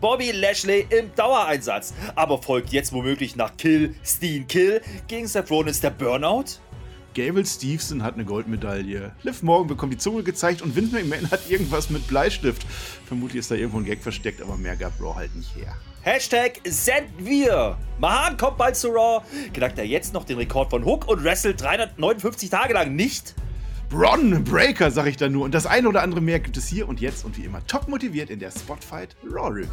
Bobby Lashley im Dauereinsatz. Aber folgt jetzt womöglich nach Kill, Steen Kill gegen Seth Rollins der Burnout? Gable Stevenson hat eine Goldmedaille. Liv Morgan bekommt die Zunge gezeigt und Vince McMahon hat irgendwas mit Bleistift. Vermutlich ist da irgendwo ein Gag versteckt, aber mehr gab Raw halt nicht her. Hashtag senden wir. Mahan kommt bald zu Raw. Knackt er jetzt noch den Rekord von Hook und wrestelt 359 Tage lang nicht? Bron Breaker, sag ich da nur. Und das eine oder andere mehr gibt es hier und jetzt und wie immer top motiviert in der Spotfight Raw Review.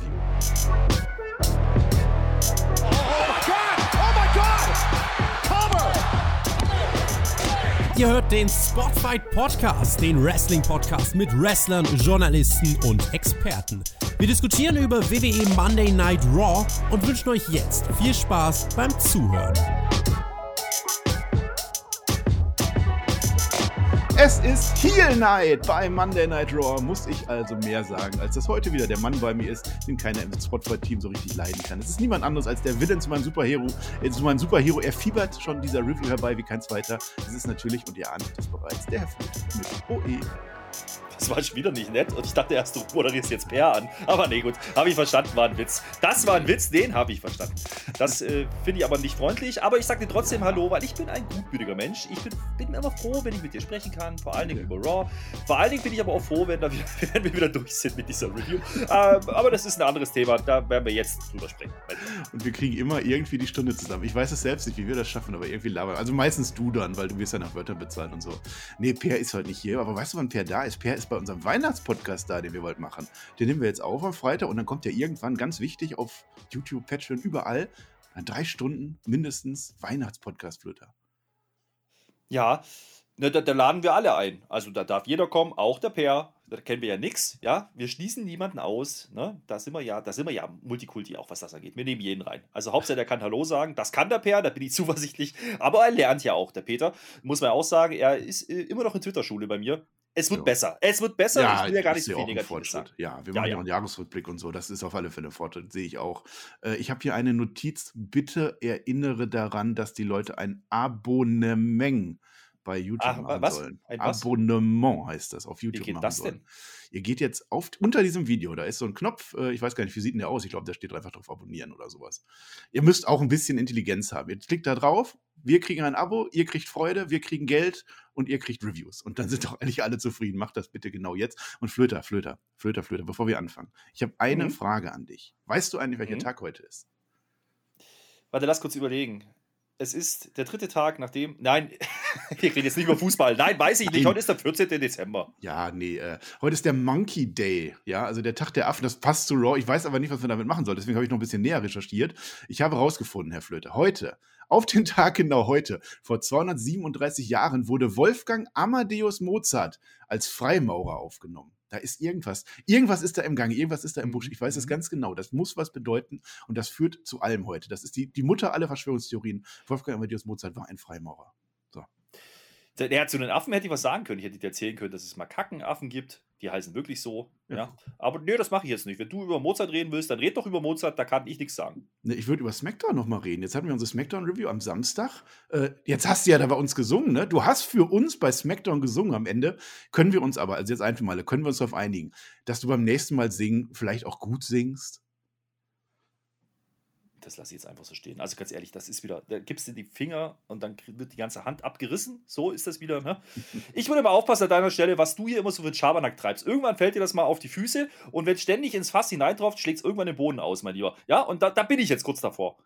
Ihr hört den Spotfight Podcast, den Wrestling Podcast mit Wrestlern, Journalisten und Experten. Wir diskutieren über WWE Monday Night Raw und wünschen euch jetzt viel Spaß beim Zuhören. Es ist Heel Night bei Monday Night Raw, muss ich also mehr sagen, als dass heute wieder der Mann bei mir ist, den keiner im Spotfight-Team so richtig leiden kann. Es ist niemand anderes als der Villain zu meinem Superhero. Äh, zu meinem Superhero. Er fiebert schon dieser Review herbei wie kein zweiter. Es ist natürlich, und ihr ahnt es bereits, der Herr Flut mit OE. Das war schon wieder nicht nett und ich dachte erst, du moderierst jetzt Per an. Aber nee, gut, habe ich verstanden, war ein Witz. Das war ein Witz, den habe ich verstanden. Das äh, finde ich aber nicht freundlich, aber ich sage dir trotzdem Hallo, weil ich bin ein gutmütiger Mensch. Ich bin, bin, immer froh, wenn ich mit dir sprechen kann, vor allen Dingen über Raw. Vor allen Dingen bin ich aber auch froh, wenn, wieder, wenn wir wieder durch sind mit dieser Review. ähm, aber das ist ein anderes Thema, da werden wir jetzt drüber sprechen. Und wir kriegen immer irgendwie die Stunde zusammen. Ich weiß es selbst nicht, wie wir das schaffen, aber irgendwie labern. Also meistens du dann, weil du wirst ja nach Wörtern bezahlt und so. Nee, Per ist heute nicht hier, aber weißt du, wann Per da ist? Per ist bei unserem Weihnachtspodcast da, den wir bald machen. Den nehmen wir jetzt auf am Freitag und dann kommt ja irgendwann ganz wichtig auf YouTube, Patreon, überall, dann drei Stunden mindestens Weihnachtspodcast, Flöter. Ja, ne, da, da, laden wir alle ein. Also da darf jeder kommen, auch der Per. Da kennen wir ja nichts, ja. Wir schließen niemanden aus. Ne? Da sind wir ja, da sind wir ja Multikulti, auch was das angeht. Wir nehmen jeden rein. Also Hauptsache, der kann Hallo sagen. Das kann der Per, da bin ich zuversichtlich. Aber er lernt ja auch, der Peter. Muss man auch sagen, er ist äh, immer noch in Twitter-Schule bei mir. Es wird ja. besser. Es wird besser. Ja, ich will ja gar nicht so viel Negatives sagen. Ja, wir machen ja, auch einen Jahresrückblick und so. Das ist auf alle Fälle ein Fortschritt, sehe ich auch. Äh, ich habe hier eine Notiz. Bitte erinnere daran, dass die Leute ein Abonnement bei YouTube Ach, machen was? sollen. Ein was? Abonnement heißt das auf YouTube. Wie geht das sollen. denn? Ihr geht jetzt auf, unter diesem Video, da ist so ein Knopf, äh, ich weiß gar nicht, wie sieht denn der aus? Ich glaube, da steht einfach drauf abonnieren oder sowas. Ihr müsst auch ein bisschen Intelligenz haben. Ihr klickt da drauf, wir kriegen ein Abo, ihr kriegt Freude, wir kriegen Geld und ihr kriegt Reviews. Und dann sind doch eigentlich alle zufrieden. Macht das bitte genau jetzt. Und Flöter, Flöter, Flöter, Flöter, bevor wir anfangen. Ich habe eine mhm. Frage an dich. Weißt du eigentlich, welcher mhm. Tag heute ist? Warte, lass kurz überlegen es ist der dritte Tag, nachdem. Nein, wir reden jetzt nicht über Fußball. Nein, weiß ich nicht. Heute ist der 14. Dezember. Ja, nee. Äh, heute ist der Monkey Day. Ja, also der Tag der Affen. Das passt zu Raw. Ich weiß aber nicht, was wir damit machen sollen. Deswegen habe ich noch ein bisschen näher recherchiert. Ich habe herausgefunden, Herr Flöte, heute, auf den Tag genau heute, vor 237 Jahren, wurde Wolfgang Amadeus Mozart als Freimaurer aufgenommen. Da ist irgendwas. Irgendwas ist da im Gange, irgendwas ist da im Busch. Ich weiß es mhm. ganz genau. Das muss was bedeuten und das führt zu allem heute. Das ist die, die Mutter aller Verschwörungstheorien. Wolfgang Amadeus Mozart war ein Freimaurer. Der, hat zu den Affen hätte ich was sagen können. Ich hätte dir erzählen können, dass es Makakenaffen gibt. Die heißen wirklich so. Ja. ja. Aber nee, das mache ich jetzt nicht. Wenn du über Mozart reden willst, dann red doch über Mozart, da kann ich nichts sagen. Nee, ich würde über SmackDown nochmal reden. Jetzt hatten wir unsere SmackDown-Review am Samstag. Äh, jetzt hast du ja da bei uns gesungen, ne? Du hast für uns bei SmackDown gesungen am Ende. Können wir uns aber, also jetzt einfach mal, können wir uns darauf einigen, dass du beim nächsten Mal singen vielleicht auch gut singst? Das lasse ich jetzt einfach so stehen. Also ganz ehrlich, das ist wieder, da gibst du die Finger und dann wird die ganze Hand abgerissen. So ist das wieder. Ne? Ich würde mal aufpassen an deiner Stelle, was du hier immer so für Schabernack treibst. Irgendwann fällt dir das mal auf die Füße und wenn ständig ins Fass hineintropft, schlägt es irgendwann den Boden aus, mein Lieber. Ja, und da, da bin ich jetzt kurz davor.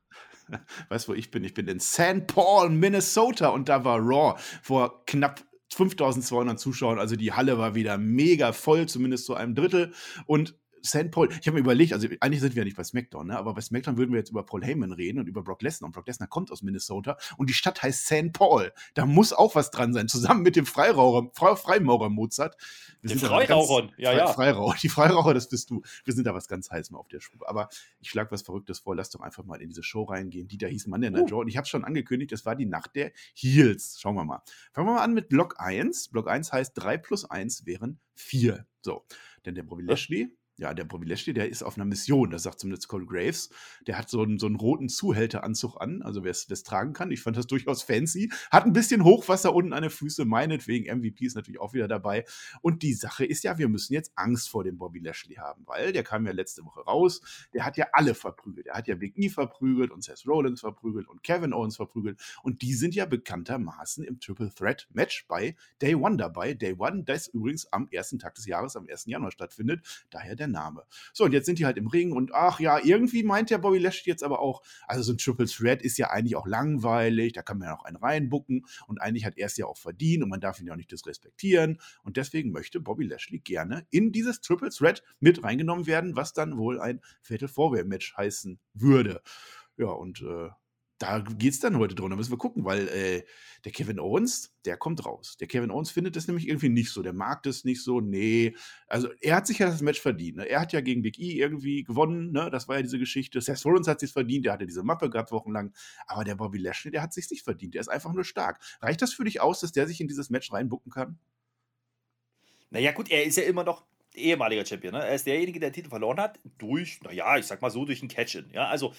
Weißt du, wo ich bin? Ich bin in St. Paul, Minnesota und da war Raw vor knapp 5200 Zuschauern. Also die Halle war wieder mega voll, zumindest zu einem Drittel. Und St. Paul, ich habe mir überlegt, also eigentlich sind wir ja nicht bei SmackDown, ne? aber bei SmackDown würden wir jetzt über Paul Heyman reden und über Brock Lesnar. Und Brock Lesnar kommt aus Minnesota und die Stadt heißt St. Paul. Da muss auch was dran sein, zusammen mit dem Freiraucher, Fre Freimaurer Mozart. Wir den Freirauchern, ja, ja. Freiraucher, die Freiraucher, das bist du. Wir sind da was ganz heiß mal auf der Spur. Aber ich schlage was Verrücktes vor, lass doch einfach mal in diese Show reingehen. Die da hieß Monday Night uh. Raw. Und ich habe schon angekündigt, es war die Nacht der Heels. Schauen wir mal. Fangen wir mal an mit Block 1. Block 1 heißt 3 plus 1 wären 4. So. Denn der Bobby Lashley Ja, der Bobby Lashley, der ist auf einer Mission, das sagt zumindest Cole Graves. Der hat so einen, so einen roten Zuhälteranzug an, also wer es tragen kann. Ich fand das durchaus fancy. Hat ein bisschen Hochwasser unten an den Füßen, meinetwegen. MVP ist natürlich auch wieder dabei. Und die Sache ist ja, wir müssen jetzt Angst vor dem Bobby Lashley haben, weil der kam ja letzte Woche raus. Der hat ja alle verprügelt. Der hat ja Big E verprügelt und Seth Rollins verprügelt und Kevin Owens verprügelt. Und die sind ja bekanntermaßen im Triple Threat Match bei Day One dabei. Day One, das übrigens am ersten Tag des Jahres, am 1. Januar stattfindet. Daher der Name. So, und jetzt sind die halt im Ring und ach ja, irgendwie meint der Bobby Lashley jetzt aber auch, also so ein Triple Threat ist ja eigentlich auch langweilig, da kann man ja noch einen reinbucken und eigentlich hat er es ja auch verdient und man darf ihn ja auch nicht disrespektieren und deswegen möchte Bobby Lashley gerne in dieses Triple Threat mit reingenommen werden, was dann wohl ein Fatal Four Match heißen würde. Ja, und äh, da geht es dann heute drum. Da müssen wir gucken, weil äh, der Kevin Owens, der kommt raus. Der Kevin Owens findet das nämlich irgendwie nicht so. Der mag das nicht so. Nee. Also, er hat sich ja das Match verdient. Ne? Er hat ja gegen Big E irgendwie gewonnen. Ne? Das war ja diese Geschichte. Seth Rollins hat sich verdient. Der hatte diese Mappe gehabt wochenlang. Aber der Bobby Lashley, der hat sich nicht verdient. Der ist einfach nur stark. Reicht das für dich aus, dass der sich in dieses Match reinbucken kann? Naja, gut, er ist ja immer noch ehemaliger Champion. Ne? Er ist derjenige, der den Titel verloren hat, durch, naja, ich sag mal so, durch ein Catch-In. Ja, also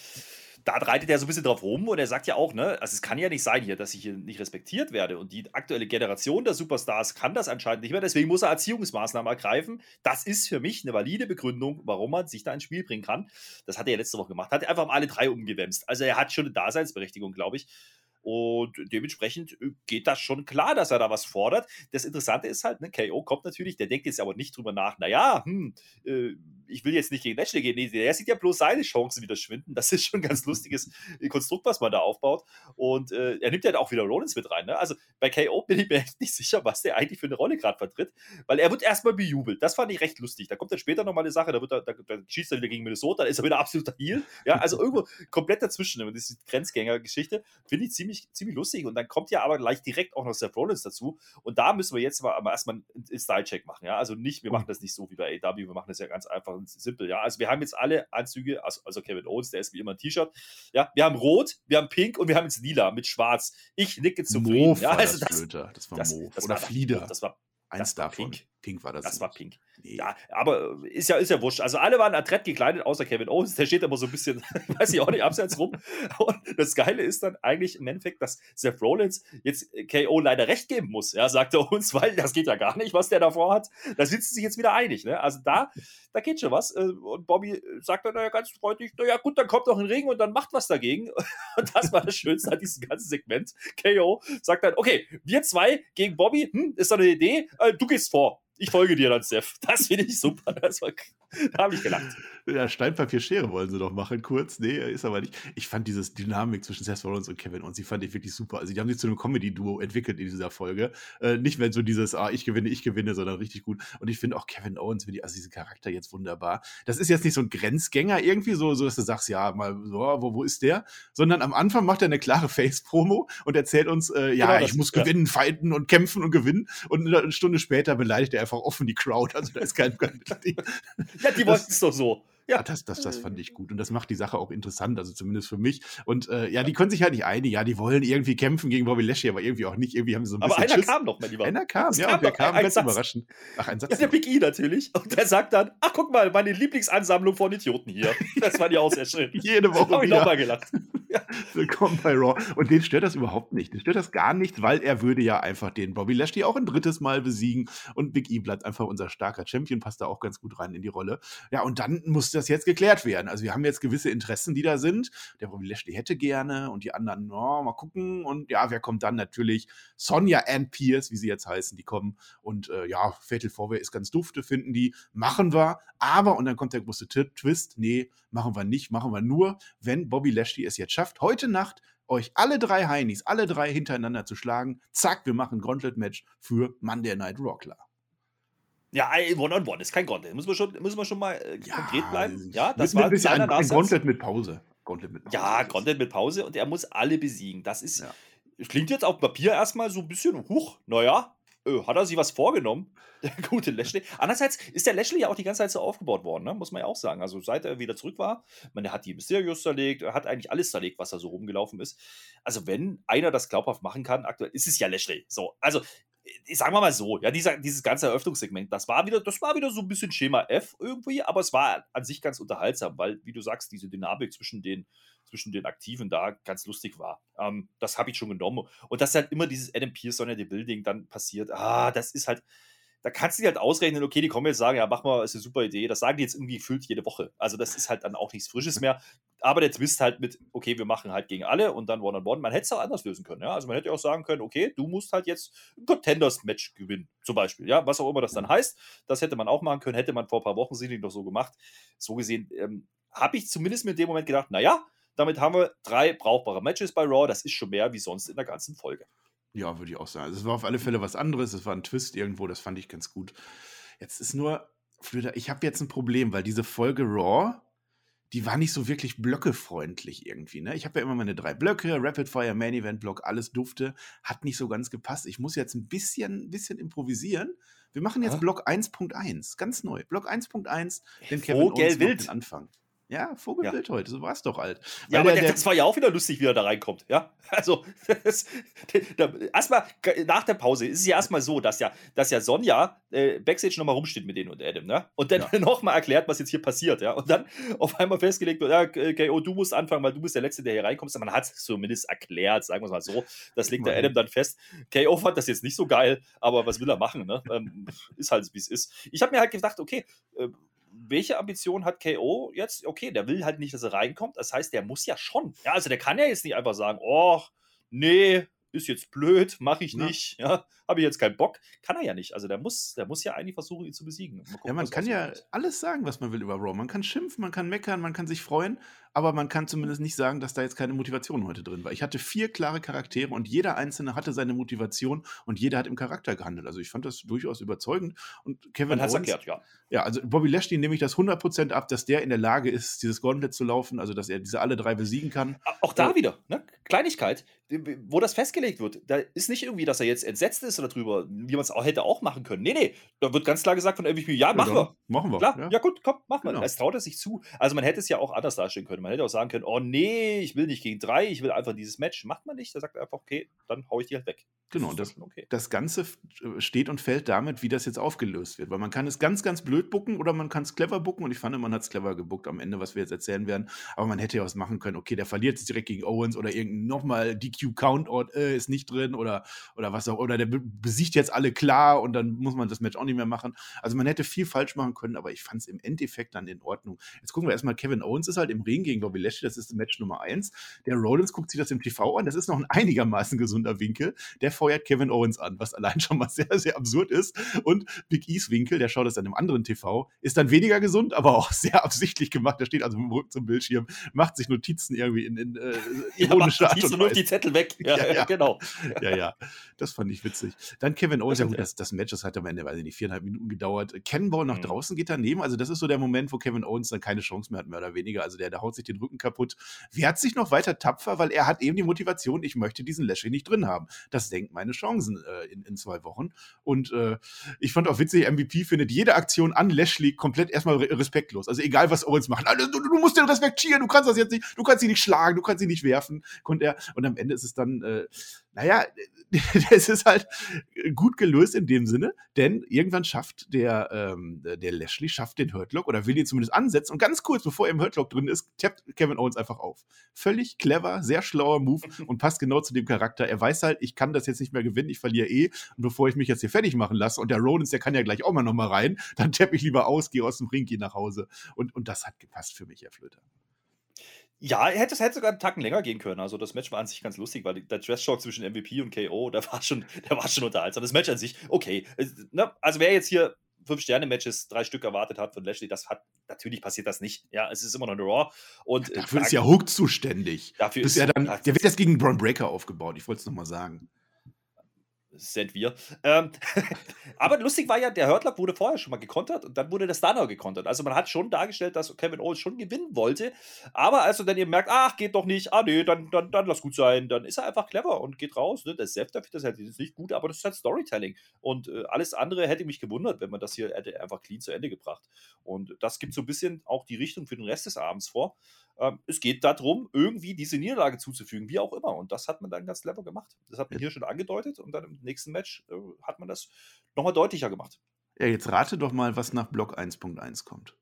da reitet er so ein bisschen drauf rum und er sagt ja auch, ne, also es kann ja nicht sein hier, dass ich hier nicht respektiert werde. Und die aktuelle Generation der Superstars kann das anscheinend nicht mehr. Deswegen muss er Erziehungsmaßnahmen ergreifen. Das ist für mich eine valide Begründung, warum man sich da ins Spiel bringen kann. Das hat er ja letzte Woche gemacht. Hat er einfach mal alle drei umgewämst. Also er hat schon eine Daseinsberechtigung, glaube ich. Und dementsprechend äh, geht das schon klar, dass er da was fordert. Das Interessante ist halt, ne, KO kommt natürlich, der denkt jetzt aber nicht drüber nach, naja, hm, äh, ich will jetzt nicht gegen Lashley gehen. Nee, der sieht ja bloß seine Chancen wieder schwinden. Das ist schon ein ganz lustiges Konstrukt, was man da aufbaut. Und äh, er nimmt ja auch wieder Rollins mit rein. Ne? Also bei KO bin ich mir echt nicht sicher, was der eigentlich für eine Rolle gerade vertritt, weil er wird erstmal bejubelt. Das fand ich recht lustig. Da kommt dann später nochmal eine Sache, da, wird er, da, da schießt er wieder gegen Minnesota, da ist er wieder absoluter Heal. Ja, also irgendwo komplett dazwischen. Und diese Grenzgänger-Geschichte finde ich ziemlich, ziemlich lustig. Und dann kommt ja aber gleich direkt auch noch Seth Rollins dazu. Und da müssen wir jetzt mal, aber erstmal einen Style-Check machen. Ja, also nicht, wir machen das nicht so wie bei AW, wir machen das ja ganz einfach und simpel. Ja, also wir haben jetzt alle Anzüge, also, also Kevin Owens, der ist wie immer ein T-Shirt. Ja, wir haben Rot, wir haben Pink und wir haben jetzt Lila mit Schwarz. Ich nicke zufrieden. Move ja, also das, das, das war das, Move. Das Oder war, Flieder. Das war Eins das war davon. Pink. Pink war das. Das nicht. war pink. Nee. Ja, aber ist ja, ist ja wurscht. Also alle waren adrett gekleidet, außer Kevin Owens. Der steht immer so ein bisschen, weiß ich auch nicht, abseits rum. Und das Geile ist dann eigentlich im Endeffekt, dass Seth Rollins jetzt KO leider recht geben muss, ja, sagt er uns, weil das geht ja gar nicht, was der davor hat. Da sind sie sich jetzt wieder einig. Ne? Also da, da geht schon was. Äh, Und Bobby sagt dann naja, ganz freundlich, naja gut, dann kommt doch ein Ring und dann macht was dagegen. Und das war das Schönste an diesem ganzen Segment. KO sagt dann, okay, wir zwei gegen Bobby, hm, ist doch eine Idee, Äh, du gehst vor. Ich folge dir dann, Steph. Das finde ich super. Das war, da habe ich gelacht. Ja, Steinpapier, Schere wollen sie doch machen, kurz. Nee, ist aber nicht. Ich fand dieses Dynamik zwischen Seth Rollins und Kevin und sie fand ich wirklich super. Also, die haben sich zu einem Comedy-Duo entwickelt in dieser Folge. Äh, nicht mehr so dieses, ah, ich gewinne, ich gewinne, sondern richtig gut. Und ich finde auch Kevin Owens, also diesen Charakter jetzt wunderbar. Das ist jetzt nicht so ein Grenzgänger irgendwie, so, so dass du sagst, ja, mal, so, wo, wo ist der? Sondern am Anfang macht er eine klare Face-Promo und erzählt uns, äh, ja, Genau ich muss ja. gewinnen, fighten und kämpfen und gewinnen. Und eine Stunde später beleidigt er einfach offen die Crowd. Also, da ist kein. Ja, die wollten es doch so. Ja, Ja. das, das, das fand ich gut. Und das macht die Sache auch interessant, also zumindest für mich. Und äh, ja, die können sich halt nicht einigen. Ja, die wollen irgendwie kämpfen gegen Bobby Lashley, aber irgendwie auch nicht. Irgendwie haben sie so ein Aber bisschen einer Schiss. kam noch, mein Lieber. Einer kam, Es ja, kam und der kam ganz Satz. überraschend. Ach, ein Satz. Ja, der. Big E natürlich. Und der sagt dann, ach guck mal, meine Lieblingsansammlung von Idioten hier. Das fand ich auch sehr schön. Jede Woche Habe ich nochmal gelacht. Willkommen bei Raw. Und den stört das überhaupt nicht. Den stört das gar nicht, weil er würde ja einfach den Bobby Lashley auch ein drittes Mal besiegen. Und Big E bleibt einfach unser starker Champion, passt da auch ganz gut rein in die Rolle. Ja, und dann muss das jetzt geklärt werden. Also wir haben jetzt gewisse Interessen, die da sind. Der Bobby Lashley hätte gerne und die anderen, no, mal gucken. Und ja, wer kommt dann? Natürlich Sonja and Pierce, wie sie jetzt heißen, die kommen. Und äh, ja, Fatal Four ist ganz dufte, finden die. Machen wir. Aber, und dann kommt der große Twist, nee, machen wir nicht, machen wir nur, wenn Bobby Lashley es jetzt schafft, heute Nacht euch alle drei Heinis, alle drei hintereinander zu schlagen. Zack, wir machen ein Gauntlet-Match für Monday Night Raw, klar. Ja, One-on-One ist kein Gauntlet. Müssen wir schon, müssen wir schon mal äh, konkret bleiben. Ja, das war ein ein. Gauntlet mit Pause. Gauntlet mit Pause. Ja, Gauntlet mit Pause und er muss alle besiegen. Das ist, Ja. klingt jetzt auf Papier erstmal so ein bisschen, huch, naja, äh, hat er sich was vorgenommen? Der gute Lashley. Andererseits ist der Lashley ja auch die ganze Zeit so aufgebaut worden, ne? muss man ja auch sagen. Also seit er wieder zurück war, ich meine, er hat die Mysterios zerlegt, er hat eigentlich alles zerlegt, was da so rumgelaufen ist. Also wenn einer das glaubhaft machen kann, aktuell ist es ja Lashley. So, also sagen wir mal so, ja, dieser, dieses ganze Eröffnungssegment, das war wieder, das war wieder so ein bisschen Schema F irgendwie, aber es war an sich ganz unterhaltsam, weil, wie du sagst, diese Dynamik zwischen den, zwischen den Aktiven da ganz lustig war. Ähm, das habe ich schon genommen. Und dass halt immer dieses Adam Pearson in the Building dann passiert, ah, das ist halt, da kannst du dir halt ausrechnen, okay, die kommen jetzt sagen, ja, mach mal, ist eine super Idee. Das sagen die jetzt irgendwie gefühlt jede Woche. Also das ist halt dann auch nichts Frisches mehr. Aber der Twist halt mit, okay, wir machen halt gegen alle und dann One-on-One. -on -one. Man hätte es auch anders lösen können. Ja? Also man hätte auch sagen können, okay, du musst halt jetzt ein Contenders-Match gewinnen, zum Beispiel. Ja, was auch immer das dann heißt. Das hätte man auch machen können, hätte man vor ein paar Wochen sicherlich noch so gemacht. So gesehen ähm, habe ich zumindest mit dem Moment gedacht, naja, damit haben wir drei brauchbare Matches bei Raw. Das ist schon mehr wie sonst in der ganzen Folge. Ja, würde ich auch sagen. Also, es war auf alle Fälle was anderes. Es war ein Twist irgendwo, das fand ich ganz gut. Jetzt ist nur, ich habe jetzt ein Problem, weil diese Folge Raw, die war nicht so wirklich blöckefreundlich irgendwie. Ne? Ich habe ja immer meine drei Blöcke, Rapid Fire, Main Event Block, alles dufte, hat nicht so ganz gepasst. Ich muss jetzt ein bisschen, bisschen improvisieren. Wir machen jetzt ja? Block 1.1, ganz neu. Block 1.1, den Kevin Owens den Anfang. Ja, Vogelbild ja. heute, so war es doch halt. Ja, aber der, der, das war ja auch wieder lustig, wie er da reinkommt. Ja, also erstmal nach der Pause ist es ja erstmal so, dass ja, dass ja Sonja äh, Backstage nochmal rumsteht mit denen und Adam, ne? Und dann ja. nochmal erklärt, was jetzt hier passiert, ja. Und dann auf einmal festgelegt wird, ja, okay, oh, du musst anfangen, weil du bist der Letzte, der hier reinkommt. Man hat es zumindest erklärt, sagen wir es mal so. Das legt der Adam dann fest. KO fand das jetzt nicht so geil, aber was will er machen, ne? Ähm, ist halt, wie es ist. Ich habe mir halt gedacht, okay, äh, welche Ambition hat KO jetzt? Okay, der will halt nicht, dass er reinkommt. Das heißt, der muss ja schon. Ja, also der kann ja jetzt nicht einfach sagen, oh, nee, ist jetzt blöd, mache ich nicht, ja, habe ich jetzt keinen Bock. Kann er ja nicht. Also der muss, der muss ja eigentlich versuchen, ihn zu besiegen. Gucken, ja, man kann ja alles sagen, was man will über Raw. Man kann schimpfen, man kann meckern, man kann sich freuen, aber man kann zumindest nicht sagen, dass da jetzt keine Motivation heute drin war. Ich hatte vier klare Charaktere und jeder einzelne hatte seine Motivation und jeder hat im Charakter gehandelt. Also ich fand das durchaus überzeugend. Und Kevin Owens, erklärt, ja. Ja, also Bobby Lashley nehme ich das 100% ab, dass der in der Lage ist, dieses Gauntlet zu laufen, also dass er diese alle drei besiegen kann. Auch da äh, wieder, ne? Kleinigkeit, wo das festgelegt wird. Da ist nicht irgendwie, dass er jetzt entsetzt ist oder drüber, wie man es auch hätte auch machen können. Nee, nee, da wird ganz klar gesagt von MVP, ja, machen ja, wir. Machen wir. Klar, ja. ja, gut, komm, machen wir. Genau. Es traut er sich zu. Also man hätte es ja auch anders darstellen können. Man hätte auch sagen können, oh nee, ich will nicht gegen drei, ich will einfach dieses Match. Macht man nicht. Da sagt er einfach, okay, dann hau ich die halt weg. Genau, das, okay. das Ganze steht und fällt damit, wie das jetzt aufgelöst wird. Weil man kann es ganz, ganz blöd bucken oder man kann es clever bucken. Und ich fand, man hat es clever gebuckt am Ende, was wir jetzt erzählen werden. Aber man hätte ja was machen können. Okay, der verliert jetzt direkt gegen Owens oder irgendein nochmal DQ-Count äh, ist nicht drin oder, oder was auch. Oder der besiegt jetzt alle klar und dann muss man das Match auch nicht mehr machen. Also man hätte viel falsch machen können, aber ich fand es im Endeffekt dann in Ordnung. Jetzt gucken wir erstmal, Kevin Owens ist halt im Ring gegen Bobby Lashley, das ist Match Nummer 1. Der Rollins guckt sich das im TV an, das ist noch ein einigermaßen gesunder Winkel. Der feuert Kevin Owens an, was allein schon mal sehr, sehr absurd ist. Und Big E's Winkel, der schaut das dann im anderen TV, ist dann weniger gesund, aber auch sehr absichtlich gemacht. Der steht also im Rücken zum Bildschirm, macht sich Notizen irgendwie in, in äh, ironischer ja, Art und Weise. die Zettel weg. Ja, ja, ja, genau. Ja, ja, das fand ich witzig. Dann Kevin Owens, ja gut, das, das Match, das hat am Ende, weiß ich nicht, viereinhalb Minuten gedauert. Cannonball nach mhm. draußen geht daneben, also das ist so der Moment, wo Kevin Owens dann keine Chance mehr hat, mehr oder weniger. Also der, der haut sich den Rücken kaputt, wehrt sich noch weiter tapfer, weil er hat eben die Motivation, ich möchte diesen Lashley nicht drin haben. Das senkt meine Chancen äh, in, in zwei Wochen. Und äh, ich fand auch witzig, MVP findet jede Aktion an Lashley komplett erstmal respektlos. Also egal, was Owens macht. Also, du, du, musst den respektieren, du kannst das jetzt nicht, du kannst ihn nicht schlagen, du kannst ihn nicht werfen. Konnte er. Und am Ende ist es dann, äh, naja, es ist halt gut gelöst in dem Sinne, denn irgendwann schafft der, ähm, der Lashley schafft den Hurtlock oder will ihn zumindest ansetzen und ganz kurz, bevor er im Hurtlock drin ist, tappt Kevin Owens einfach auf. Völlig clever, sehr schlauer Move und passt genau zu dem Charakter. Er weiß halt, ich kann das jetzt nicht mehr gewinnen, ich verliere eh und bevor ich mich jetzt hier fertig machen lasse und der Rollins, der kann ja gleich auch mal nochmal rein, dann tapp ich lieber aus, gehe aus dem Ring, gehe nach Hause und, und das hat gepasst für mich, Herr Flöter. Ja, hätte, hätte sogar einen Tacken länger gehen können. Also das Match war an sich ganz lustig, weil der Trash-Talk zwischen MVP und KO, der war schon, der war schon unterhaltsam. Das Match an sich, okay. Ne? Also wer jetzt hier Fünf-Sterne-Matches, drei Stück erwartet hat von Lashley, das hat, natürlich passiert das nicht. Ja, es ist immer noch eine Raw. Und, ja, dafür äh, ist ja Hook zuständig. Dafür ist ja dann, der wird jetzt gegen Braun Breaker aufgebaut, ich wollte es nochmal sagen sind wir. Ähm, aber lustig war ja, der Hurtlock wurde vorher schon mal gekontert und dann wurde der Stunner gekontert. Also man hat schon dargestellt, dass Kevin Owens schon gewinnen wollte. Aber als er dann eben merkt, ach, geht doch nicht, ah nee, dann, dann, dann lass gut sein, dann ist er einfach clever und geht raus. Ne? Der Seth dafür, das ist nicht gut, aber das ist halt Storytelling. Und äh, alles andere hätte mich gewundert, wenn man das hier hätte einfach clean zu Ende gebracht. Und das gibt so ein bisschen auch die Richtung für den Rest des Abends vor. Ähm, es geht darum, irgendwie diese Niederlage zuzufügen, wie auch immer. Und das hat man dann ganz clever gemacht. Das hat man hier schon angedeutet und dann im nächsten Match äh, hat man das nochmal deutlicher gemacht. Ja, jetzt rate doch mal, was nach Block 1.1 kommt.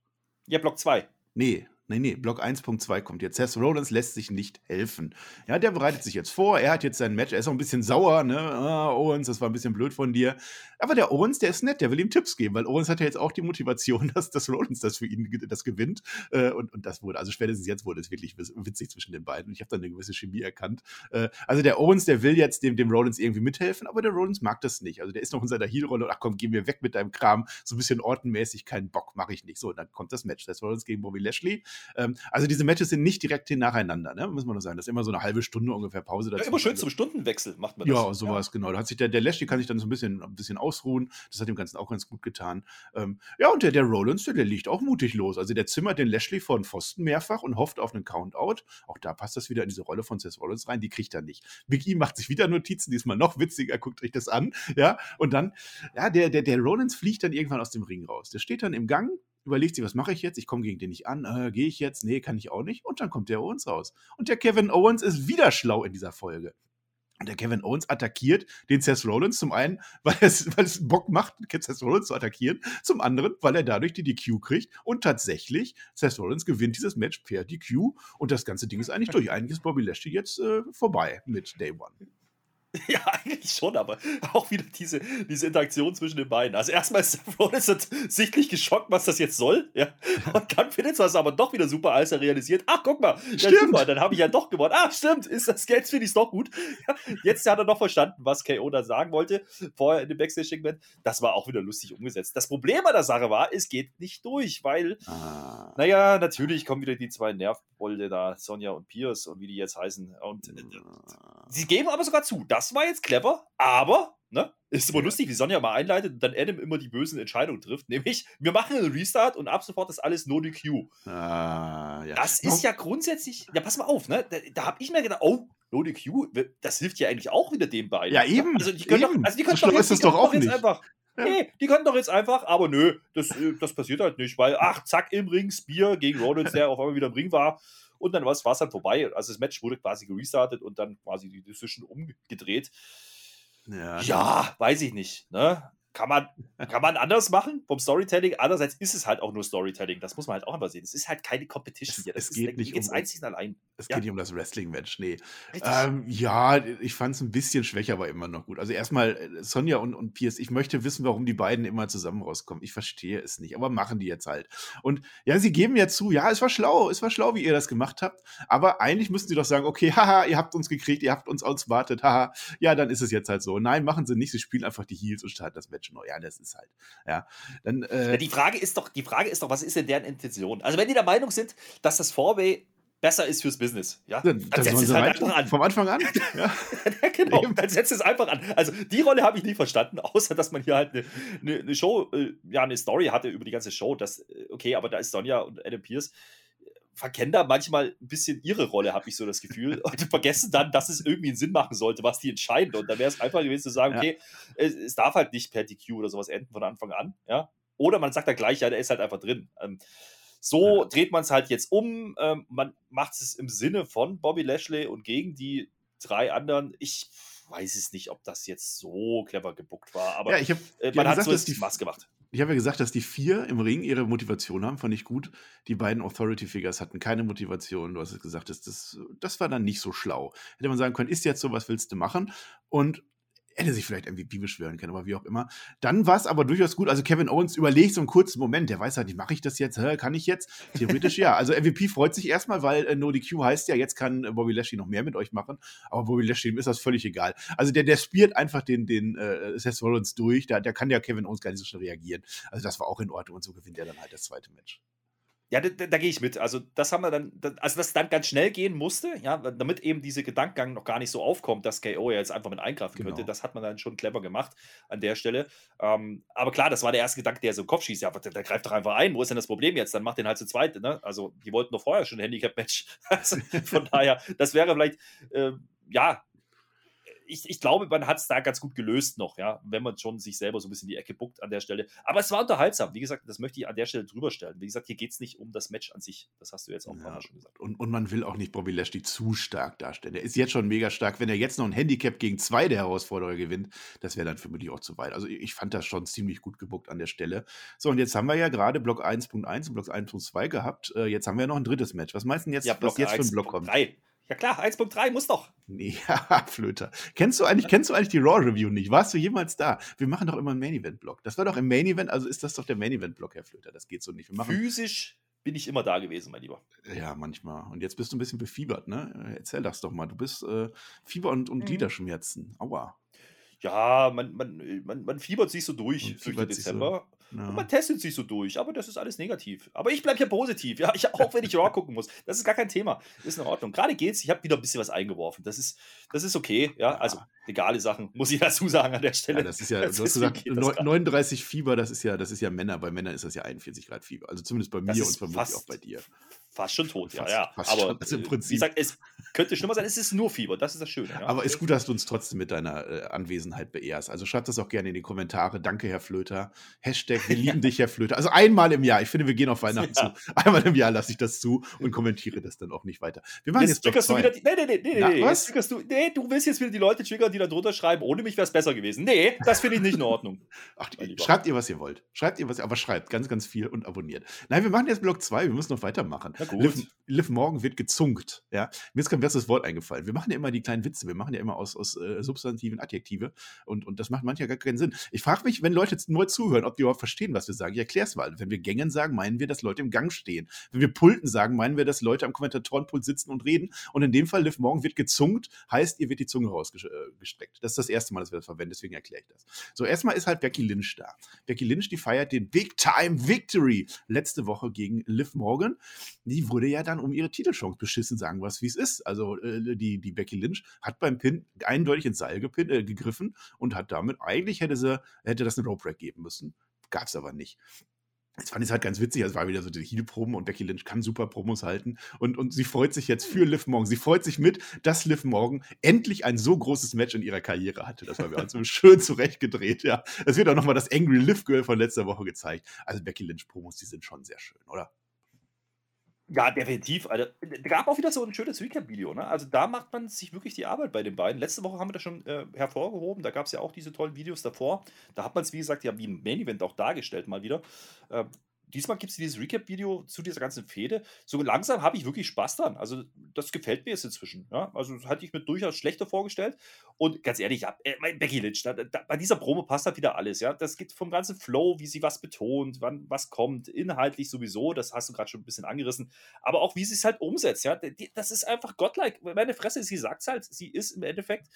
Ja, Block 2. Nee, Nee, nee, Block 1.2 kommt jetzt. Seth Rollins lässt sich nicht helfen. Ja, der bereitet sich jetzt vor. Er hat jetzt sein Match. Er ist auch ein bisschen sauer, ne? Ah, Owens, das war ein bisschen blöd von dir. Aber der Owens, der ist nett. Der will ihm Tipps geben, weil Owens hat ja jetzt auch die Motivation, dass, dass Rollins das für ihn das gewinnt. Äh, und, und das wurde, also spätestens jetzt wurde es wirklich witzig zwischen den beiden. Ich habe da eine gewisse Chemie erkannt. Äh, also der Owens, der will jetzt dem, dem Rollins irgendwie mithelfen, aber der Rollins mag das nicht. Also der ist noch in seiner Heel-Rolle und ach komm, geh mir weg mit deinem Kram. So ein bisschen ortenmäßig, keinen Bock, mache ich nicht. So, und dann kommt das Match. Seth Rollins gegen Bobby Lashley. Ähm, also diese Matches sind nicht direkt nacheinander, ne? muss man nur sagen. Das ist immer so eine halbe Stunde ungefähr Pause dazu. Ja, immer schön zum Stundenwechsel macht man das. Ja, sowas, ja. genau. Da hat sich der, der Lashley kann sich dann so ein bisschen, ein bisschen ausruhen. Das hat dem Ganzen auch ganz gut getan. Ähm, ja, und der, der Rollins, der, der liegt auch mutig los. Also der zimmert den Lashley vor den Pfosten mehrfach und hofft auf einen Countout. Auch da passt das wieder in diese Rolle von Seth Rollins rein. Die kriegt er nicht. Big E macht sich wieder Notizen, diesmal noch witziger, guckt euch das an. Ja, und dann, ja, der, der, der Rollins fliegt dann irgendwann aus dem Ring raus. Der steht dann im Gang, überlegt sich, was mache ich jetzt? Ich komme gegen den nicht an. Äh, Gehe ich jetzt? Nee, kann ich auch nicht. Und dann kommt der Owens raus. Und der Kevin Owens ist wieder schlau in dieser Folge. Und der Kevin Owens attackiert den Seth Rollins zum einen, weil es, weil es Bock macht, Seth Rollins zu attackieren, zum anderen, weil er dadurch die DQ kriegt und tatsächlich Seth Rollins gewinnt dieses Match per DQ und das ganze Ding ist eigentlich durch. Eigentlich ist Bobby Lashley jetzt äh, vorbei mit Day One. Ja, eigentlich schon, aber auch wieder diese, diese Interaktion zwischen den beiden. Also erstmal ist Rollins sichtlich geschockt, was das jetzt soll. Ja? Und dann findet es aber doch wieder super, als er realisiert, ach, guck mal, ja, stimmt. Super, dann habe ich ja doch gewonnen. Ah, stimmt, ist das, jetzt finde ich doch gut. Ja, jetzt hat er noch verstanden, was KO da sagen wollte, vorher in dem Backstage-Segment. Das war auch wieder lustig umgesetzt. Das Problem an der Sache war, es geht nicht durch, weil, ah. naja, natürlich kommen wieder die zwei Nervbolde da, Sonja und Pierce und wie die jetzt heißen. Und äh, ah. sie geben aber sogar zu, das war jetzt clever, aber, ne, ist immer lustig, wie Sonja mal einleitet und dann Adam immer die bösen Entscheidungen trifft, nämlich, wir machen einen Restart und ab sofort ist alles no DQ. Ah, ja. Das ist ja grundsätzlich, ja, pass mal auf, ne, da, da habe ich mir gedacht, oh, no DQ, das hilft ja eigentlich auch wieder den beiden. Ja, eben. Also die können eben. doch, also die können so doch jetzt, ist das doch auch nicht. einfach, ja. Nee, die können doch jetzt einfach, aber nö, das, äh, das passiert halt nicht, weil, ach, zack, im Ring, Spear gegen Rollins, der auf einmal wieder im Ring war. Und dann war es dann vorbei. Also das Match wurde quasi gerestartet und dann quasi die Decision umgedreht. Ja, ja weiß ich nicht. Ne? Kann man, kann man anders machen vom Storytelling. Andererseits ist es halt auch nur Storytelling. Das muss man halt auch immer sehen. Es ist halt keine Competition hier. Das es geht ist, nicht um, einzig allein. Es ja. geht nicht um das Wrestling-Match, nee. Ähm, ja, ich fand es ein bisschen schwächer, aber immer noch gut. Also erstmal äh, Sonja und, und Pierce, ich möchte wissen, warum die beiden immer zusammen rauskommen. Ich verstehe es nicht, aber machen die jetzt halt. Und ja, sie geben ja zu, ja, es war schlau, es war schlau, wie ihr das gemacht habt. Aber eigentlich müssten sie doch sagen, okay, haha, ihr habt uns gekriegt, ihr habt uns auswartet, haha. Ja, dann ist es jetzt halt so. Nein, machen sie nicht, sie spielen einfach die Heels und starten das Match Neu. Ja, das ist halt. Ja, dann, äh, ja, die Frage ist doch, die Frage ist doch, was ist denn deren Intention? Also wenn die der Meinung sind, dass das Four-Way besser ist fürs Business. Ja, dann, dann setzt es halt einfach an. Vom Anfang an. Ja. ja genau, dann setzt es einfach an. Also die Rolle habe ich nie verstanden, außer dass man hier halt eine, eine, eine Show, äh, ja, eine Story hatte über die ganze Show. Das, äh, okay, aber da ist Sonja und Adam Pierce verkennen da manchmal ein bisschen ihre Rolle, habe ich so das Gefühl. Und vergessen dann, dass es irgendwie einen Sinn machen sollte, was die entscheiden. Und dann wäre es einfach gewesen zu sagen, ja. okay, es, es, darf halt nicht per DQ oder sowas enden von Anfang an. Ja? Oder man sagt dann gleich, ja, der ist halt einfach drin. Ähm, so ja. dreht man es halt jetzt um. Ähm, man macht es im Sinne von Bobby Lashley und gegen die drei anderen. Ich weiß es nicht, ob das jetzt so clever gebuckt war, aber ja, hab, äh, man hat gesagt, so die Maß gemacht. Ich habe ja gesagt, dass die vier im Ring ihre Motivation haben, fand ich gut. Die beiden Authority Figures hatten keine Motivation. Du hast es gesagt, das, das, das war dann nicht so schlau. Hätte man sagen können, ist jetzt so, was willst du machen? Und hätte sich vielleicht MVP beschwören können, aber wie auch immer. Dann war es aber durchaus gut. Also Kevin Owens überlegt so einen kurzen Moment, der weiß halt nicht, mache ich das jetzt, Hä, kann ich jetzt? Theoretisch ja. Also MVP freut sich erstmal, weil äh, No heißt ja, jetzt kann äh, Bobby Lashley noch mehr mit euch machen, aber Bobby Lashley ist das völlig egal. Also der, der spielt einfach den, den äh, Seth Rollins durch, da, der kann ja Kevin Owens gar nicht so schnell reagieren. Also das war auch in Ordnung und so gewinnt er dann halt das zweite Match. Ja, da, da gehe ich mit. Also, das haben wir dann, also, dass es dann ganz schnell gehen musste, ja, damit eben diese Gedankengang noch gar nicht so aufkommt, dass KO ja jetzt einfach mit eingreifen genau. könnte. Das hat man dann schon clever gemacht an der Stelle. Ähm, aber klar, das war der erste Gedanke, der so im Kopf schießt. Ja, der, der, greift doch einfach ein. Wo ist denn das Problem jetzt? Dann macht den halt zu zweit. Ne? Also, die wollten doch vorher schon ein Handicap-Match. Also, von daher, das wäre vielleicht, äh, ja, ich, ich glaube, man hat es da ganz gut gelöst noch, ja, wenn man schon sich selber so ein bisschen die Ecke buckt an der Stelle. Aber es war unterhaltsam. Wie gesagt, das möchte ich an der Stelle drüber stellen. Wie gesagt, hier geht es nicht um das Match an sich. Das hast du jetzt auch paar Mal schon gesagt. Und, und man will auch nicht Bobby Lashley zu stark darstellen. Er ist jetzt schon mega stark. Wenn er jetzt noch ein Handicap gegen zwei der Herausforderer gewinnt, das wäre dann für mich auch zu weit. Also ich fand das schon ziemlich gut gebuckt an der Stelle. So, und jetzt haben wir ja gerade Block 1.1 und Block 1.2 gehabt. Äh, jetzt haben wir ja noch ein drittes Match. Was meinst du jetzt, ja, was jetzt für ein Block kommt? 3. Ja klar, 1.3 muss doch. Ja, Flöter. Kennst du eigentlich, kennst du eigentlich die Raw Review nicht? Warst du jemals da? Wir machen doch immer einen Main Event Block. Das war doch im Main Event, also ist das doch der Main Event Block, Herr Flöter. Das geht so nicht. Wir machen Physisch bin ich immer da gewesen, mein Lieber. Ja, manchmal. Und jetzt bist du ein bisschen befiebert, ne? Erzähl das doch mal. Du bist äh, Fieber und, und mhm. Gliederschmerzen. Aua. Ja, man, man, man, man fiebert sich so durch durch den Dezember. Ja. Und man testet sich so durch, aber das ist alles negativ. Aber ich bleibe ja positiv, ja, ich, auch wenn ich Raw gucken muss. Das ist gar kein Thema. Ist in Ordnung. Gerade geht's, ich habe wieder ein bisschen was eingeworfen. Das ist, das ist okay, ja. Also legale Sachen, muss ich dazu sagen an der Stelle. Ja, das ist ja, das du hast gesagt, 39 Fieber, das ist ja, das ist ja Männer. Bei Männern ist das ja 41 Grad Fieber. Also zumindest bei mir und vermutlich auch bei dir fast schon tot, ja, fast, ja. Fast aber schon, also im Prinzip. wie gesagt, es könnte schlimmer sein, es ist nur Fieber, das ist das Schöne. Ja. Aber ist gut, dass du uns trotzdem mit deiner äh, Anwesenheit beehrst. Also schreibt das auch gerne in die Kommentare. Danke, Herr Flöter. Hashtag, wir lieben dich, Herr Flöter. Also einmal im Jahr, ich finde, wir gehen auf Weihnachten ja. zu. Einmal im Jahr lasse ich das zu und kommentiere das dann auch nicht weiter. Wir machen jetzt, jetzt du wieder die, Nee, nee, nee, nee, Na, nee. Was? Du, nee, du willst jetzt wieder die Leute triggern, die da drunter schreiben, ohne mich wäre es besser gewesen. Nee, das finde ich nicht in Ordnung. Ach, schreibt ihr, was ihr wollt. Schreibt ihr, was ihr, aber schreibt ganz, ganz viel und abonniert. Nein, wir machen jetzt Block 2, wir müssen noch weitermachen. Na Liv, Liv Morgan wird gezunkt. Ja? Mir ist kein besseres Wort eingefallen. Wir machen ja immer die kleinen Witze, wir machen ja immer aus, aus äh, Substantiven Adjektive und, und das macht manchmal gar keinen Sinn. Ich frage mich, wenn Leute jetzt neu zuhören, ob die überhaupt verstehen, was wir sagen. Ich erkläre es mal. Wenn wir Gängen sagen, meinen wir, dass Leute im Gang stehen. Wenn wir Pulten sagen, meinen wir, dass Leute am Kommentatorenpult sitzen und reden. Und in dem Fall, Liv Morgan wird gezunkt, heißt, ihr wird die Zunge rausgestreckt. Das ist das erste Mal, dass wir das verwenden, deswegen erkläre ich das. So, erstmal ist halt Becky Lynch da. Becky Lynch, die feiert den Big Time Victory letzte Woche gegen Liv Morgan. Die wurde ja dann um ihre Titelchance beschissen, sagen wir es, wie es ist. Also äh, die, die Becky Lynch hat beim Pin eindeutig ins Seil gepin, äh, gegriffen und hat damit, eigentlich hätte sie, hätte das eine Rope Break geben müssen. Gab es aber nicht. Jetzt fand ich es halt ganz witzig, es war wieder so die Heel-Proben und Becky Lynch kann super Promos halten und, und sie freut sich jetzt für Liv Morgan. Sie freut sich mit, dass Liv Morgan endlich ein so großes Match in ihrer Karriere hatte. Das war mir also schön zurechtgedreht, ja. Es wird auch nochmal das Angry Liv Girl von letzter Woche gezeigt. Also Becky Lynch Promos, die sind schon sehr schön, oder? Ja, definitiv. Also, gab auch wieder so ein schönes Recap-Video. Ne? Also da macht man sich wirklich die Arbeit bei den beiden. Letzte Woche haben wir das schon äh, hervorgehoben. Da gab es ja auch diese tollen Videos davor. Da hat man es, wie gesagt, ja wie ein Main-Event auch dargestellt mal wieder. Äh, diesmal gibt es dieses Recap-Video zu dieser ganzen Fehde. So langsam habe ich wirklich Spaß dran. Also, das gefällt mir jetzt inzwischen. Ja? Also, das hatte ich mir durchaus schlechter vorgestellt. Und ganz ehrlich, ja, äh, Becky Lynch, da, da, bei dieser Promo passt halt wieder alles. Ja? Das geht vom ganzen Flow, wie sie was betont, wann was kommt, inhaltlich sowieso. Das hast du gerade schon ein bisschen angerissen. Aber auch, wie sie es halt umsetzt. Ja? Das ist einfach godlike. Meine Fresse, sie sagt es halt. Sie ist im Endeffekt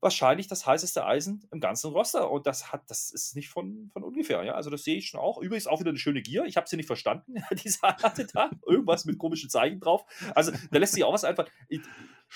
wahrscheinlich das heißeste Eisen im ganzen Roster. Und das hat, das ist nicht von, von ungefähr, ja. Also das sehe ich schon auch. Übrigens auch wieder eine schöne Gier. Ich habe sie nicht verstanden, diese hatte da. Irgendwas mit komischen Zeichen drauf. Also da lässt sich auch was einfach.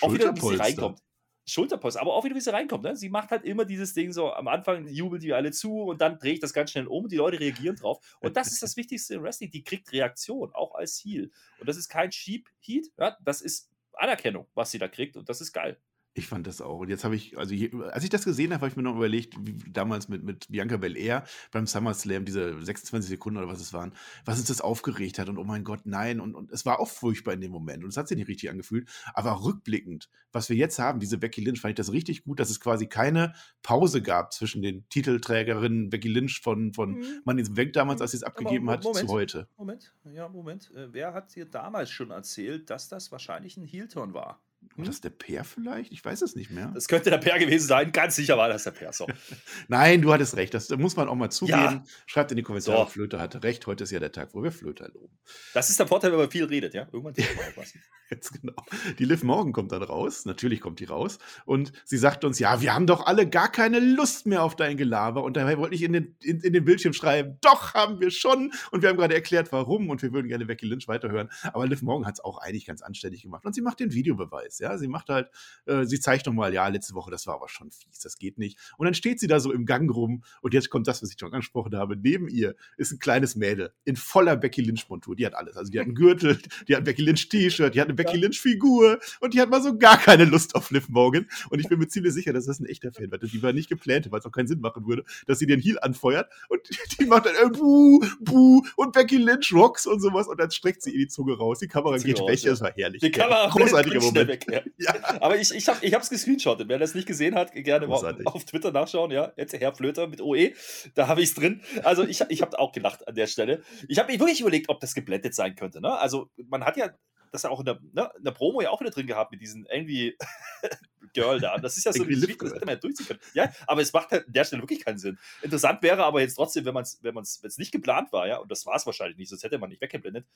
Auch wieder, wie sie reinkommt. Schulterpost, aber auch wieder, wie sie reinkommt. Ne? Sie macht halt immer dieses Ding so, am Anfang jubelt die alle zu und dann drehe ich das ganz schnell um, die Leute reagieren drauf. Und das ist das Wichtigste im Wrestling, die kriegt Reaktion, auch als Heel. Und das ist kein Cheap Heat, ja? das ist Anerkennung, was sie da kriegt und das ist geil. Ich fand das auch. Und jetzt habe ich, also hier, als ich das gesehen habe, habe ich mir noch überlegt, wie damals mit, mit Bianca Belair beim SummerSlam, diese 26 Sekunden oder was es waren, was uns das aufgeregt hat und oh mein Gott, nein. Und, und es war auch furchtbar in dem Moment und es hat sich nicht richtig angefühlt. Aber rückblickend, was wir jetzt haben, diese Becky Lynch, fand ich das richtig gut, dass es quasi keine Pause gab zwischen den Titelträgerinnen Becky Lynch von, von mhm. Man ist weg damals, als sie es abgegeben hat, Moment, zu heute. Moment, ja, Moment. Äh, wer hat dir damals schon erzählt, dass das wahrscheinlich ein Heel-Turn war? War das hm? der Peer vielleicht? Ich weiß es nicht mehr. Das könnte der Peer gewesen sein. Ganz sicher war das der Peer. So. Nein, du hattest recht. Das muss man auch mal zugeben. Ja. Schreibt in die Kommentare, so. Flöter hatte recht. Heute ist ja der Tag, wo wir Flöter loben. Das ist der Vorteil, wenn man viel redet. Ja? Irgendwann was. Jetzt genau. Die Liv Morgan kommt dann raus. Natürlich kommt die raus. Und sie sagt uns, ja, wir haben doch alle gar keine Lust mehr auf dein Gelaber. Und daher wollte ich in den, in, in den Bildschirm schreiben, doch, haben wir schon. Und wir haben gerade erklärt, warum. Und wir würden gerne Becky Lynch weiterhören. Aber Liv Morgan hat es auch eigentlich ganz anständig gemacht. Und sie macht den Videobeweis. Ja. Sie macht halt, äh, sie zeigt nochmal, ja, letzte Woche, das war aber schon fies, das geht nicht. Und dann steht sie da so im Gang rum und jetzt kommt das, was ich schon angesprochen habe. Neben ihr ist ein kleines Mädel in voller Becky Lynch-Montur. Die hat alles. Also die hat einen Gürtel, die hat ein Becky Lynch-T-Shirt, die hat eine Becky Lynch-Figur und die hat mal so gar keine Lust auf Liv Morgan. Und ich bin mir ziemlich sicher, dass das ein echter Fan war. Die war nicht geplant, weil es auch keinen Sinn machen würde, dass sie den Heel anfeuert und die macht dann äh, buh, buh und Becky Lynch rocks und sowas und dann streckt sie ihr die Zunge raus. Die Kamera geht raus, weg, ja. das war herrlich. Die Kamera großartiger Moment. Weg, ja. ja. Aber ich, ich habe es gescreenshottet. Wer das nicht gesehen hat, gerne auf, auf, Twitter nachschauen. Ja, jetzt Herr Flöter mit OE, da habe ich es drin. Also ich, ich habe auch gelacht an der Stelle. Ich habe mich wirklich überlegt, ob das geblendet sein könnte. Ne? Also man hat ja das ja auch in der, ne, in der Promo ja auch wieder drin gehabt mit diesem irgendwie Girl da. Das ist ja so wie das hätte man ja durchziehen können. Ja, aber es macht halt an der Stelle wirklich keinen Sinn. Interessant wäre aber jetzt trotzdem, wenn man es wenn man's, nicht geplant war, ja, und das war es wahrscheinlich nicht, sonst hätte man nicht weggeblendet,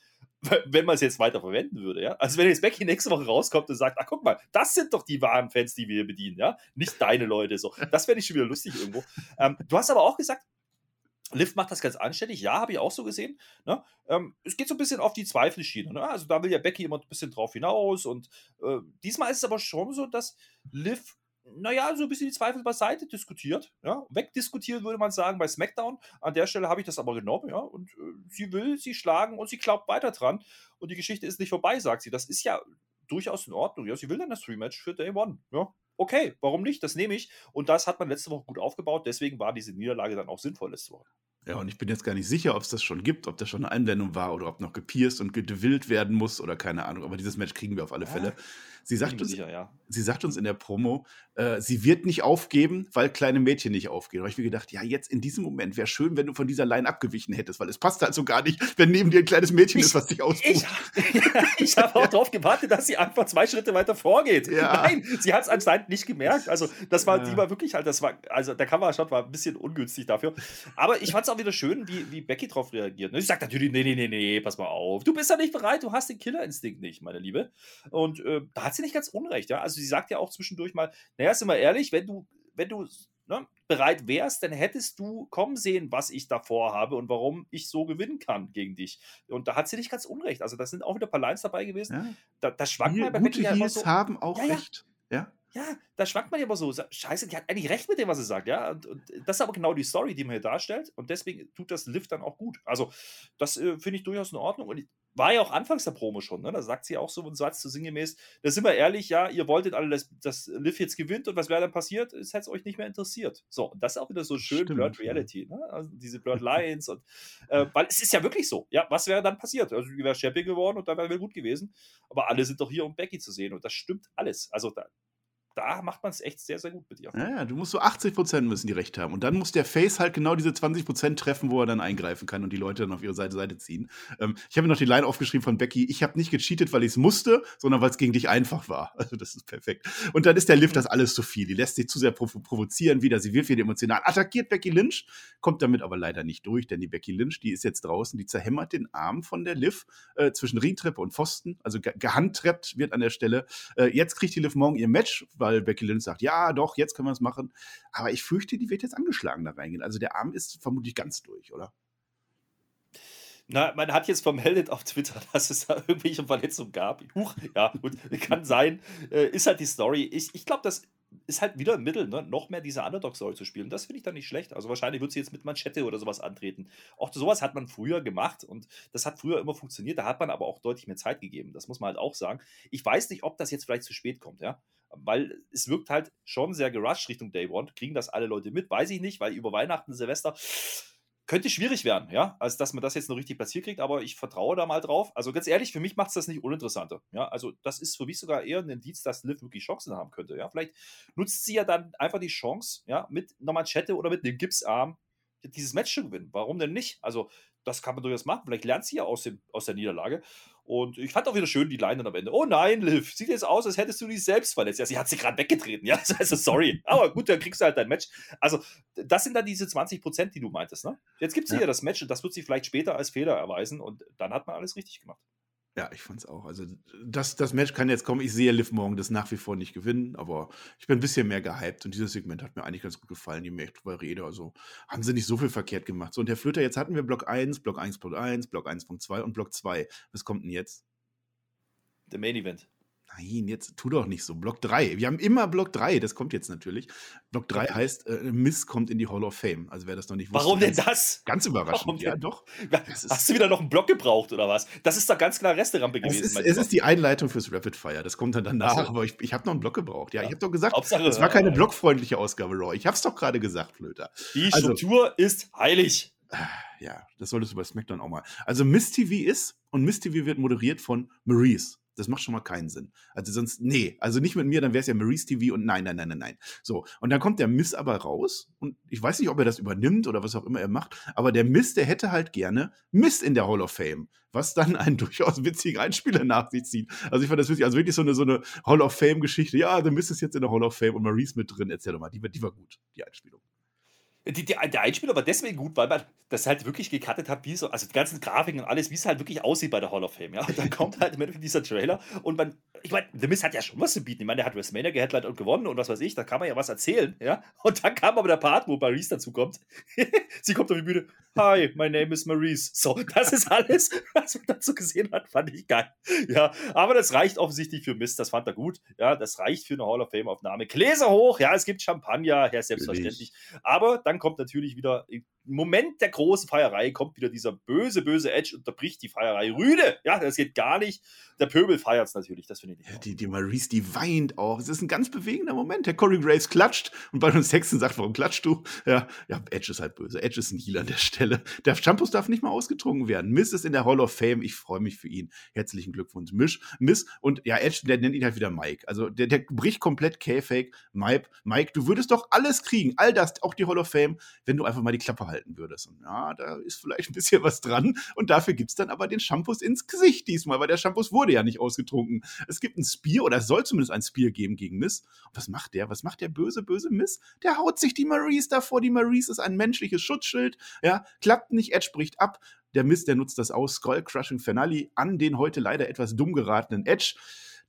wenn man es jetzt weiter verwenden würde, ja. Also wenn jetzt Becky nächste Woche rauskommt und sagt, ach guck mal, das sind doch die wahren Fans, die wir hier bedienen, ja, nicht deine Leute so. Das wäre nicht schon wieder lustig irgendwo. Ähm, du hast aber auch gesagt, Liv macht das ganz anständig, ja, habe ich auch so gesehen. Ne? Ähm, es geht so ein bisschen auf die Zweifelschiene. Ne? Also da will ja Becky immer ein bisschen drauf hinaus. Und äh, diesmal ist es aber schon so, dass Liv, naja, so ein bisschen die Zweifel beiseite diskutiert. Ja? Wegdiskutieren würde man sagen bei SmackDown. An der Stelle habe ich das aber genommen. Ja? Und äh, sie will sie schlagen und sie glaubt weiter dran. Und die Geschichte ist nicht vorbei, sagt sie. Das ist ja durchaus in Ordnung. Ja? Sie will dann das Rematch für Day One. Ja? Okay, warum nicht? Das nehme ich. Und das hat man letzte Woche gut aufgebaut. Deswegen war diese Niederlage dann auch sinnvoll letzte Woche. Ja, und ich bin jetzt gar nicht sicher, ob es das schon gibt, ob das schon eine Einblendung war oder ob noch gepierst und gedewillt werden muss oder keine Ahnung. Aber dieses Match kriegen wir auf alle Fälle. Sie sagt, uns, sicher, ja. sie sagt uns in der Promo, äh, sie wird nicht aufgeben, weil kleine Mädchen nicht aufgehen. Da habe ich mir gedacht, ja, jetzt in diesem Moment wäre schön, wenn du von dieser Line abgewichen hättest, weil es passt halt so gar nicht, wenn neben dir ein kleines Mädchen ich, ist, was dich ausruht. Ich, ich habe auch darauf gewartet, dass sie einfach zwei Schritte weiter vorgeht. Ja. Nein, sie hat es anscheinend nicht gemerkt. Also, das war, ja. die war wirklich halt, das war, also der Kamerashot war ein bisschen ungünstig dafür. Aber ich fand es auch wieder schön, wie, wie Becky darauf reagiert. Sie sagt natürlich, nee, nee, nee, nee, pass mal auf. Du bist ja nicht bereit, du hast den Killerinstinkt nicht, meine Liebe. Und äh, da hat sie nicht ganz unrecht, ja. Also sie sagt ja auch zwischendurch mal, naja, sind wir ehrlich, wenn du, wenn du ne, bereit wärst, dann hättest du kommen sehen, was ich davor habe und warum ich so gewinnen kann gegen dich. Und da hat sie nicht ganz unrecht. Also da sind auch wieder ein paar Lines dabei gewesen. Ja. Da, da schwankt man bei ja immer so. haben auch ja, recht. Ja. Ja, da schwankt man ja immer so. Scheiße, die hat eigentlich recht mit dem, was sie sagt, ja. Und, und das ist aber genau die Story, die man hier darstellt. Und deswegen tut das Lift dann auch gut. Also, das äh, finde ich durchaus in Ordnung. Und ich, war ja auch anfangs der Promo schon, ne? Da sagt sie auch so einen Satz zu sinngemäß, da sind wir ehrlich, ja, ihr wolltet alle, dass, dass Liv jetzt gewinnt und was wäre dann passiert? Es hätte es euch nicht mehr interessiert. So, und das ist auch wieder so schön Stimmt, Blurred Reality, ne? Also diese Blurred Lines und äh, weil es ist ja wirklich so, ja, was wäre dann passiert? Also, die wäre Champion geworden und dann wäre gut gewesen. Aber alle sind doch hier, um Becky zu sehen und das stimmt alles. Also, da, da macht man es echt sehr, sehr gut mit dir. Ja, du musst so 80 Prozent müssen die recht haben. Und dann muss der Face halt genau diese 20 Prozent treffen, wo er dann eingreifen kann und die Leute dann auf ihre Seite, Seite ziehen. Ähm, ich habe mir noch die Line aufgeschrieben von Becky. Ich habe nicht gecheatet, weil ich es musste, sondern weil es gegen dich einfach war. Also das ist perfekt. Und dann ist der Lift das alles zu viel. Die lässt sich zu sehr provo provozieren wieder. Sie wird wieder emotional. Attackiert Becky Lynch, kommt damit aber leider nicht durch, denn die Becky Lynch, die ist jetzt draußen, die zerhämmert den Arm von der Liv äh, zwischen Ringtreppe und Pfosten. Also ge gehandtreppt wird an der Stelle. Äh, jetzt kriegt die Liv morgen ihr Match, weil Becky Lynch sagt, ja, doch, jetzt können wir es machen. Aber ich fürchte, die wird jetzt angeschlagen da reingehen. Also der Arm ist vermutlich ganz durch, oder? Na, man hat jetzt vermeldet auf Twitter, dass es da irgendwelche Verletzungen gab. Huch, ja, gut, kann sein. Äh, ist halt die Story. Ich, ich glaube, das ist halt wieder ein Mittel, ne? noch mehr diese Underdog-Story zu spielen. Das finde ich dann nicht schlecht. Also wahrscheinlich wird sie jetzt mit Manschette oder sowas antreten. Auch sowas hat man früher gemacht und das hat früher immer funktioniert. Da hat man aber auch deutlich mehr Zeit gegeben. Das muss man halt auch sagen. Ich weiß nicht, ob das jetzt vielleicht zu spät kommt, ja weil es wirkt halt schon sehr gerusht Richtung Day One. Kriegen das alle Leute mit? Weiß ich nicht, weil über Weihnachten, Silvester könnte schwierig werden, ja, als dass man das jetzt noch richtig platziert kriegt, aber ich vertraue da mal drauf. Also ganz ehrlich, für mich macht es das nicht uninteressanter. Ja, also das ist für mich sogar eher ein Indiz, dass Liv wirklich Chancen haben könnte. Ja, vielleicht nutzt sie ja dann einfach die Chance, ja, mit einer Manschette oder mit einem Gipsarm dieses Match zu gewinnen. Warum denn nicht? Also das kann man durchaus machen. Vielleicht lernt sie ja aus, dem, aus der Niederlage. Und ich fand auch wieder schön die Line dann am Ende. Oh nein, Liv, sieht jetzt aus, als hättest du dich selbst verletzt. Ja, sie hat sie gerade weggetreten. Ja, also sorry. Aber gut, dann kriegst du halt dein Match. Also, das sind dann diese 20 Prozent, die du meintest. Ne? Jetzt gibt es ja. hier das Match und das wird sich vielleicht später als Fehler erweisen und dann hat man alles richtig gemacht. Ja, ich fand's auch. Also das, das Match kann jetzt kommen. Ich sehe Liv morgen das nach wie vor nicht gewinnen, aber ich bin ein bisschen mehr gehypt und dieses Segment hat mir eigentlich ganz gut gefallen, die mir echt drüber rede. Also haben sie nicht so viel verkehrt gemacht. So, und Herr Flöter, jetzt hatten wir Block 1, Block 1.1, Block 1.2 und Block 2. Was kommt denn jetzt? Der Main Event. Nein, jetzt tu doch nicht so. Block 3. Wir haben immer Block 3, das kommt jetzt natürlich. Block 3 heißt, äh, Miss kommt in die Hall of Fame. Also wer das noch nicht wusste. Warum denn das? Ganz überraschend. Ja, doch. Hast du wieder noch einen Block gebraucht oder was? Das ist doch ganz klar Resterampe gewesen. Es ist, es ist die Einleitung fürs Rapid Fire. Das kommt dann danach. So. Aber ich, ich habe noch einen Block gebraucht. Ja, ja. ich habe doch gesagt, es war keine blockfreundliche Ausgabe, Raw. Ich habe es doch gerade gesagt, Flöter. Die also, Struktur ist heilig. Ja, das solltest du bei SmackDown auch mal. Also Miss TV ist und Miss TV wird moderiert von Maurice. Das macht schon mal keinen Sinn. Also sonst, nee, also nicht mit mir, dann wäre es ja Maurice TV und nein, nein, nein, nein, nein. So, und dann kommt der Miss aber raus und ich weiß nicht, ob er das übernimmt oder was auch immer er macht, aber der Miss, der hätte halt gerne Miss in der Hall of Fame, was dann einen durchaus witzigen Einspieler nach sich zieht. Also ich fand das witzig, also wirklich so eine, so eine Hall of Fame-Geschichte. Ja, der Miss ist jetzt in der Hall of Fame und Maurice mit drin, erzähl doch mal, die, die war gut, die Einspielung. Die, die, der Einspieler war deswegen gut, weil man das halt wirklich gecuttet hat, wie so, also die ganzen Grafiken und alles, wie es halt wirklich aussieht bei der Hall of Fame. Ja? Und dann kommt halt im Endeffekt dieser Trailer und man, ich meine, The Miz hat ja schon was zu bieten. Ich meine, der hat WrestleMania geheadlined und gewonnen und was weiß ich, da kann man ja was erzählen, ja. Und dann kam aber der Part, wo Maurice dazu kommt. Sie kommt auf die Bühne. Hi, my name is Maurice. So, das ist alles, was man dazu gesehen hat, fand ich geil. Ja, aber das reicht offensichtlich für Miz, das fand er gut. Ja, das reicht für eine Hall of Fame-Aufnahme. Gläser hoch, ja, es gibt Champagner, ja, selbstverständlich. Aber dann kommt natürlich wieder Moment der großen Feierei kommt wieder dieser böse, böse Edge, unterbricht die Feierei. Rüde! Ja, das geht gar nicht. Der Pöbel feiert es natürlich, das finde ich nicht. Ja, die, die Maurice, die weint auch. Es ist ein ganz bewegender Moment. Der Corey Graves klatscht und Byron Sexton sagt, warum klatscht du? Ja, ja, Edge ist halt böse. Edge ist ein Heal an der Stelle. Der Shampoos darf nicht mal ausgetrunken werden. Miss ist in der Hall of Fame. Ich freue mich für ihn. Herzlichen Glückwunsch, Misch, Miss. Und ja, Edge, der nennt ihn halt wieder Mike. Also der, der bricht komplett K-Fake. Mike, Mike, du würdest doch alles kriegen. All das, auch die Hall of Fame, wenn du einfach mal die Klappe halten würdest. Und ja, da ist vielleicht ein bisschen was dran. Und dafür gibt es dann aber den Shampoos ins Gesicht diesmal, weil der Shampoos wurde ja nicht ausgetrunken. Es gibt ein Spear, oder es soll zumindest ein Spear geben gegen Miss. Und was macht der? Was macht der böse, böse Miss? Der haut sich die Maurice davor. Die Maurice ist ein menschliches Schutzschild. Ja, klappt nicht, Edge bricht ab. Der Miss, der nutzt das aus. Skull Crushing Finale an den heute leider etwas dumm geratenen Edge.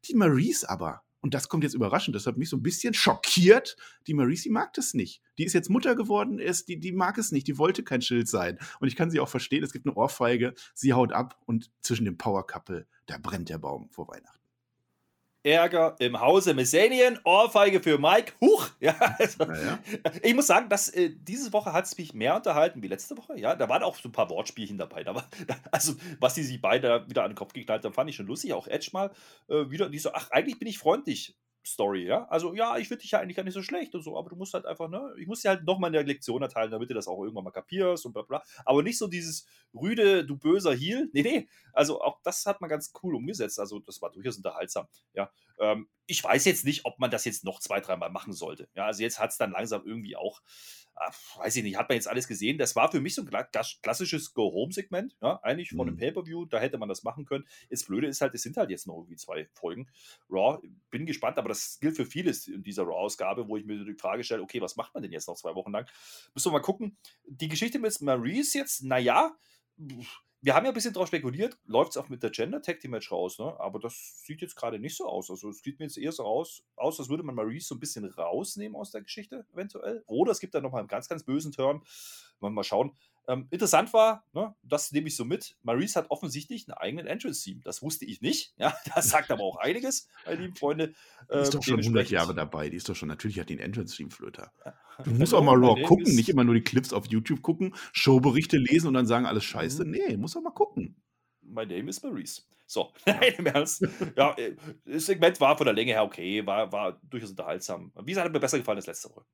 Die Maurice aber, und das kommt jetzt überraschend, das hat mich so ein bisschen schockiert. Die Marisi mag das nicht. Die ist jetzt Mutter geworden, ist, die, die mag es nicht, die wollte kein Schild sein. Und ich kann sie auch verstehen, es gibt eine Ohrfeige, sie haut ab und zwischen dem Power Couple, da brennt der Baum vor Weihnachten. Ärger im Hause Messenian, Ohrfeige für Mike. Huch! Ja, also, ja. Ich muss sagen, dass äh, diese Woche hat es mich mehr unterhalten wie letzte Woche. Ja, da waren auch so ein paar Wortspielchen dabei. Da war, also, was die sich beide wieder an den Kopf geknallt haben, fand ich schon lustig. Auch Edge mal äh, wieder, die so, ach, eigentlich bin ich freundlich. Story, ja. Also, ja, ich finde dich ja eigentlich gar nicht so schlecht und so, aber du musst halt einfach, ne, ich muss dir halt nochmal eine Lektion erteilen, damit du das auch irgendwann mal kapierst und bla bla. Aber nicht so dieses rüde, du böser Heal. Nee, nee. Also, auch das hat man ganz cool umgesetzt. Also, das war durchaus unterhaltsam, ja. Ähm, ich weiß jetzt nicht, ob man das jetzt noch zwei, dreimal machen sollte. Ja, also jetzt hat es dann langsam irgendwie auch, äh, weiß ich nicht, hat man jetzt alles gesehen. Das war für mich so ein klassisches Go-Home-Segment, ja, eigentlich von mhm. einem Pay-Per-View, da hätte man das machen können. Das Blöde ist halt, es sind halt jetzt noch irgendwie zwei Folgen. Raw, bin gespannt, aber das gilt für vieles in dieser Raw-Ausgabe, wo ich mir die Frage stelle, okay, was macht man denn jetzt noch zwei Wochen lang? Müssen wir mal gucken. Die Geschichte mit Maurice jetzt, naja, wir haben ja ein bisschen drauf spekuliert, läuft es auch mit der Gender Tag Team Match raus, ne? Aber das sieht jetzt gerade nicht so aus. Also es sieht mir jetzt eher so raus, aus, als würde man Maurice so ein bisschen rausnehmen aus der Geschichte, eventuell. Oder es gibt da nochmal einen ganz, ganz bösen Turn. Mal schauen. Ähm, interessant war, ne, das nehme ich so mit, Maurice hat offensichtlich einen eigenen Entrance-Team. Das wusste ich nicht. Ja, das sagt aber auch einiges, meine lieben Freunde. Die ist doch ähm, schon 100 Jahre dabei. Die ist doch schon, natürlich hat die ein Entrance-Team, Flöter. Du musst auch mal Raw gucken, nicht immer nur die Clips auf YouTube gucken, Showberichte lesen und dann sagen, alles scheiße. Mhm. Nee, muss auch mal gucken. My name is Maurice. So, nein, im Ernst. Ja, äh, das Segment war von der Länge her okay, war, war durchaus unterhaltsam. Wie gesagt, hat mir besser gefallen als letzte Woche.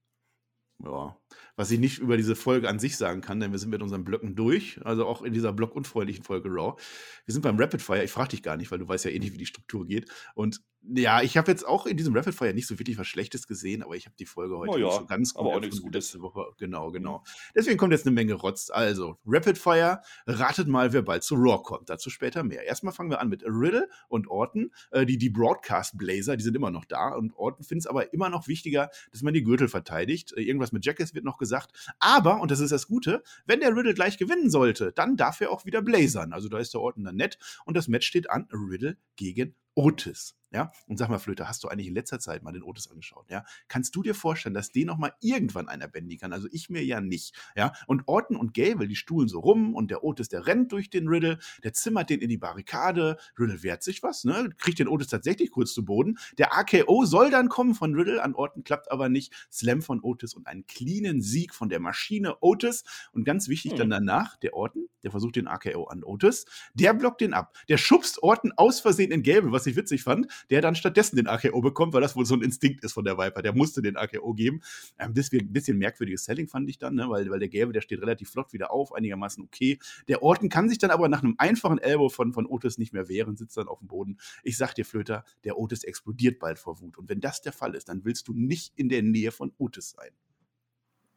Ja, was ich nicht über diese Folge an sich sagen kann, denn wir sind mit unseren Blöcken durch, also auch in dieser blockunfreundlichen Folge Raw. Wir sind beim Rapid Fire, ich frage dich gar nicht, weil du weißt ja eh nicht, wie die Struktur geht. Und ja, ich habe jetzt auch in diesem Rapid Fire nicht so wirklich was Schlechtes gesehen, aber ich habe die Folge heute oh ja, so ganz gut aber auch nichts Gutes. letzte Woche. Genau, genau. Mhm. Deswegen kommt jetzt eine Menge Rotz. Also, Rapid Fire, ratet mal, wer bald zu Raw kommt. Dazu später mehr. Erstmal fangen wir an mit Riddle und Orton. Äh, die, die Broadcast Blazer, die sind immer noch da. Und Orton findet es aber immer noch wichtiger, dass man die Gürtel verteidigt. Äh, irgendwas mit Jackets wird noch gesagt. Aber, und das ist das Gute, wenn der Riddle gleich gewinnen sollte, dann darf er auch wieder blazern. Also da ist der Orton dann nett. Und das Match steht an Riddle gegen Otis. Ja, und sag mal, Flöte, hast du eigentlich in letzter Zeit mal den Otis angeschaut? Ja, kannst du dir vorstellen, dass den noch mal irgendwann einer bändigen kann? Also ich mir ja nicht. Ja, und Orton und Gable, die stuhlen so rum und der Otis, der rennt durch den Riddle, der zimmert den in die Barrikade. Riddle wehrt sich was, ne? Kriegt den Otis tatsächlich kurz zu Boden. Der AKO soll dann kommen von Riddle, an Orton klappt aber nicht. Slam von Otis und einen cleanen Sieg von der Maschine Otis. Und ganz wichtig hm. dann danach, der Orton, der versucht den AKO an Otis, der blockt den ab. Der schubst Orton aus Versehen in Gable, was ich witzig fand der dann stattdessen den AKO bekommt, weil das wohl so ein Instinkt ist von der Viper. Der musste den AKO geben. Ähm, deswegen ein bisschen merkwürdiges Selling fand ich dann, ne? weil, weil der Gelbe, der steht relativ flott wieder auf, einigermaßen okay. Der Orton kann sich dann aber nach einem einfachen Elbow von, von Otis nicht mehr wehren, sitzt dann auf dem Boden. Ich sag dir, Flöter, der Otis explodiert bald vor Wut. Und wenn das der Fall ist, dann willst du nicht in der Nähe von Otis sein.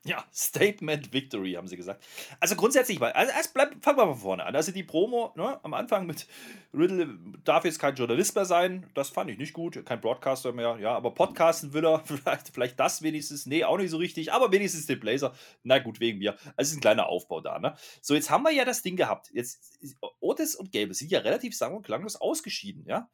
Ja, Statement Victory, haben sie gesagt. Also grundsätzlich mal, also erst bleib, fangen wir von vorne an. Also die Promo ne, am Anfang mit Riddle darf jetzt kein Journalist mehr sein, das fand ich nicht gut, kein Broadcaster mehr, ja, aber podcasten will er, vielleicht, vielleicht das wenigstens, nee, auch nicht so richtig, aber wenigstens den Blazer, na gut, wegen mir. Also ist ein kleiner Aufbau da, ne. So, jetzt haben wir ja das Ding gehabt, jetzt, Otis und Gable sind ja relativ sang- und klanglos ausgeschieden, ja.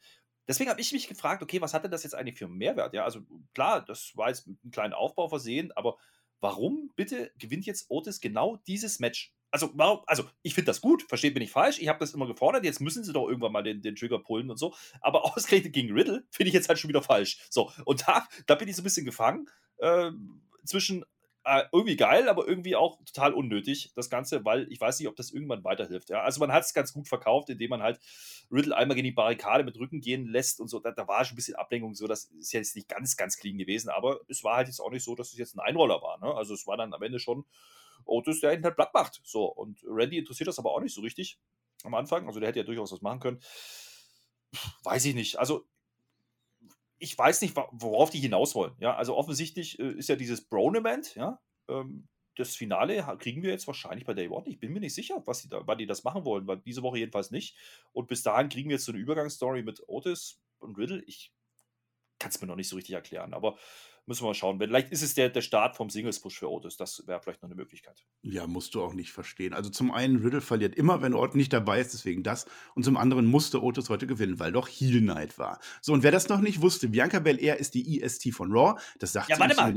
Deswegen habe ich mich gefragt, okay, was hatte das jetzt eigentlich für einen Mehrwert? Ja, also klar, das war jetzt mit einem kleinen Aufbau versehen, aber warum bitte gewinnt jetzt Otis genau dieses Match? Also, warum, also ich finde das gut, versteht mich nicht falsch. Ich habe das immer gefordert. Jetzt müssen sie doch irgendwann mal den, den Trigger pullen und so. Aber ausgerechnet gegen Riddle finde ich jetzt halt schon wieder falsch. So, und da, da bin ich so ein bisschen gefangen äh, zwischen äh, irgendwie geil, aber irgendwie auch total unnötig, das Ganze, weil ich weiß nicht, ob das irgendwann weiterhilft. Ja? Also man hat es ganz gut verkauft, indem man halt Riddle einmal gegen die Barrikade mit Rücken gehen lässt und so. Da, da war schon ein bisschen Ablenkung, so das ist jetzt nicht ganz, ganz clean gewesen, aber es war halt jetzt auch nicht so, dass es jetzt ein Einroller war. Ne? Also es war dann am Ende schon Otis, der ihn halt platt macht. So, und Randy interessiert das aber auch nicht so richtig am Anfang. Also der hätte ja durchaus was machen können. Weiß ich nicht. Also ich weiß nicht, worauf die hinaus wollen. Ja, also offensichtlich äh, ist ja dieses Bronement, ja, ähm, das Finale kriegen wir jetzt wahrscheinlich bei Day One. Ich bin mir nicht sicher, was die da, wann die das machen wollen, weil diese Woche jedenfalls nicht. Und bis dahin kriegen wir jetzt so eine Übergangsstory mit Otis und Riddle. Ich kann es mir noch nicht so richtig erklären, aber müssen wir mal schauen. Vielleicht ist es der, der Start vom Singles-Push für Otis. Das wäre vielleicht noch eine Möglichkeit. Ja, musst du auch nicht verstehen. Also zum einen, Riddle verliert immer, wenn Orton nicht dabei ist, deswegen das. Und zum anderen musste Otis heute gewinnen, weil doch Heel Night war. So, und wer das noch nicht wusste, Bianca Belair ist die EST von Raw. Das sagt ja, warte mal.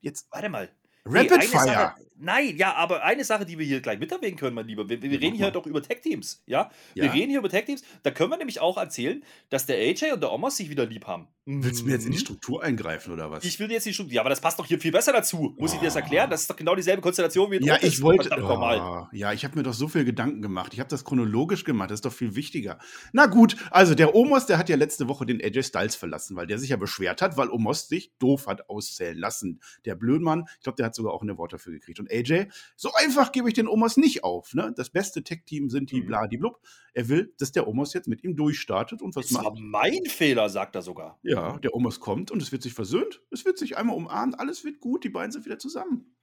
Jetzt. Warte mal. Rapid nee, Fire. Sache, nein, ja, aber eine Sache, die wir hier gleich mit erwähnen können, mein Lieber. Wir, wir reden hier doch über Tech-Teams, ja? Wir ja? reden hier über Tech-Teams. Da können wir nämlich auch erzählen, dass der AJ und der Omos sich wieder lieb haben. Willst du mir jetzt in die mhm. Struktur eingreifen oder was? Ich will jetzt die Struktur. Ja, aber das passt doch hier viel besser dazu. Muss oh. ich dir das erklären? Das ist doch genau dieselbe Konstellation wie in Ja, ich wollte. Oh, ja, ich habe mir doch so viel Gedanken gemacht. Ich habe das chronologisch gemacht. Das ist doch viel wichtiger. Na gut, also der Omos, der hat ja letzte Woche den AJ Styles verlassen, weil der sich ja beschwert hat, weil Omos sich doof hat auszählen lassen. Der Blödmann, ich glaube, der hat sogar auch eine Wort dafür gekriegt. Und AJ, so einfach gebe ich den Omos nicht auf. Ne? Das beste Tech-Team sind die mhm. Bladiblub. Er will, dass der Omos jetzt mit ihm durchstartet und was das macht. Das war mein Fehler, sagt er sogar. Ja, der Omos kommt und es wird sich versöhnt, es wird sich einmal umarmt, alles wird gut, die beiden sind wieder zusammen.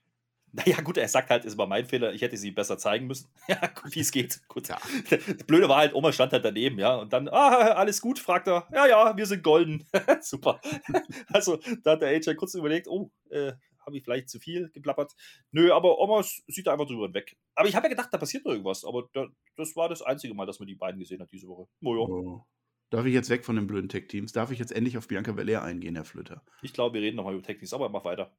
Naja, gut, er sagt halt, es war mein Fehler, ich hätte sie besser zeigen müssen. ja, wie es geht. Gut. Ja. Das Blöde war halt, Oma stand halt daneben, ja. Und dann, ah, alles gut, fragt er. Ja, ja, wir sind golden. Super. also, da hat der AJ kurz überlegt, oh, äh, habe ich vielleicht zu viel geplappert. Nö, aber Oma sieht einfach drüber weg. Aber ich habe ja gedacht, da passiert noch irgendwas. Aber da, das war das einzige Mal, dass man die beiden gesehen hat diese Woche. Oh, ja. oh. Darf ich jetzt weg von den blöden Tech-Teams? Darf ich jetzt endlich auf Bianca Belair eingehen, Herr Flütter? Ich glaube, wir reden nochmal über Tech-Teams, aber mach weiter.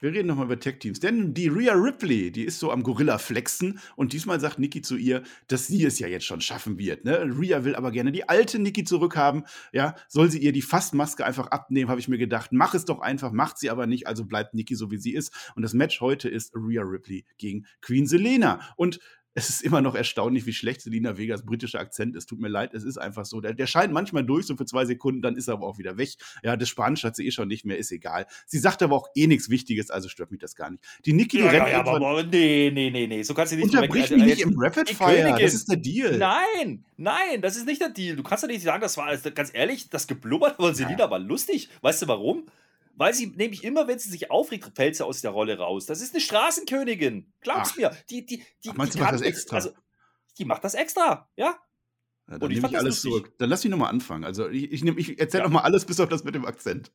Wir reden nochmal über Tech-Teams. Denn die Rhea Ripley, die ist so am Gorilla-Flexen. Und diesmal sagt Nikki zu ihr, dass sie es ja jetzt schon schaffen wird. Ne? Rhea will aber gerne die alte Nikki zurückhaben. Ja, soll sie ihr die Fassmaske einfach abnehmen, habe ich mir gedacht. Mach es doch einfach, macht sie aber nicht. Also bleibt Nikki so, wie sie ist. Und das Match heute ist Rhea Ripley gegen Queen Selena. Und es ist immer noch erstaunlich, wie schlecht Selina Vegas britischer Akzent ist. Tut mir leid, es ist einfach so. Der, der, scheint manchmal durch, so für zwei Sekunden, dann ist er aber auch wieder weg. Ja, das Spanisch hat sie eh schon nicht mehr, ist egal. Sie sagt aber auch eh nichts Wichtiges, also stört mich das gar nicht. Die Niki, ja, rennt ja, aber, aber, nee, nee, nee, nee, so kannst du nicht Unterbrich mich nicht im Rapid Fire, das ist der Deal. Nein, nein, das ist nicht der Deal. Du kannst doch nicht sagen, das war, ganz ehrlich, das Geblubbert von Selina ja. war lustig. Weißt du warum? Weil sie nämlich immer, wenn sie sich aufregt, fällt sie aus der Rolle raus. Das ist eine Straßenkönigin. Glaub's Ach. mir. Die, die, die, Ach, meinst die du, macht das extra? Also, die macht das extra, ja. Ja, dann nehme ich alles zurück. Dann lass mich nochmal anfangen. Also ich, ich, nehm- ich erzähle Ja. nochmal alles bis auf das mit dem Akzent.